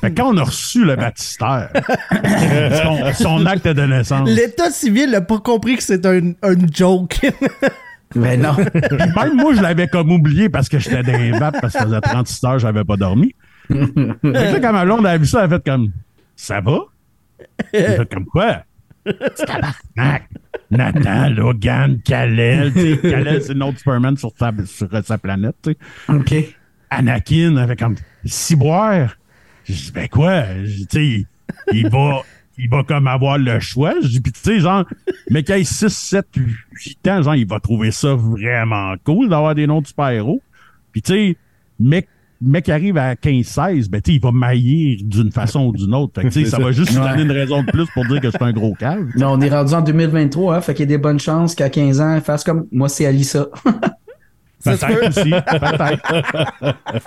Fait quand on a reçu le baptistère, son, son acte de naissance, L'État civil n'a pas compris que c'est un, un joke. Mais non. même moi, je l'avais comme oublié parce que j'étais dans vapes parce que ça faisait 36 heures, j'avais pas dormi. Fait que là, quand ma blonde a vu ça, elle a fait comme, ça va? J'ai fait comme quoi? C'est tabarnak. Nathan, Logan, Kalel, tu sais, Kalel, c'est Superman sur sa, sur sa planète, tu sais. OK. Anakin avait comme ciboire. Je dis ben quoi? Tu sais, il va il va comme avoir le choix. Je dis puis tu sais genre mais qu'il ait 6 7 8 ans, genre il va trouver ça vraiment cool d'avoir des noms de super-héros. Puis tu sais mec mec qui arrive à 15 16, ben tu sais il va maillir d'une façon ou d'une autre. Fait que tu sais C'est ça ça. va juste lui Ouais. donner une raison de plus pour dire que c'est un gros cave. Non, on est rendu en 2023, hein, fait qu'il y a des bonnes chances qu'à 15 ans, elle fasse comme moi, c'est Alissa. Peut-être peut. aussi, peut-être.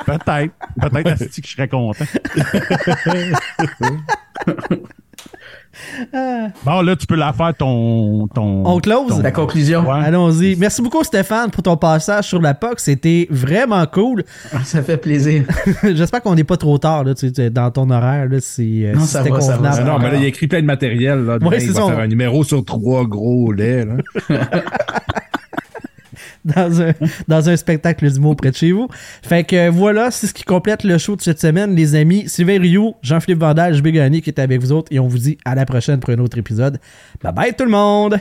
peut-être. Peut-être que je serais content. bon, là, tu peux la faire ton. ton On close? ton- La conclusion. Ouais. Allons-y. Merci beaucoup, Stéphane, pour ton passage sur la POC. C'était vraiment cool. Ça fait plaisir. J'espère qu'on n'est pas trop tard là, tu dans ton horaire. Là, si, euh, Non, si ça c'était va, ça Ah non, mais là, il a écrit plein de matériel. Là, Ouais, il va faire un numéro sur trois gros laits. Là. dans un, dans un spectacle d'humour près de chez vous. Fait que voilà, c'est ce qui complète le show de cette semaine, les amis. Sylvain Rioux, Jean-Philippe Vandal, JB Gagné qui est avec vous autres et on vous dit à la prochaine pour un autre épisode. Bye bye tout le monde!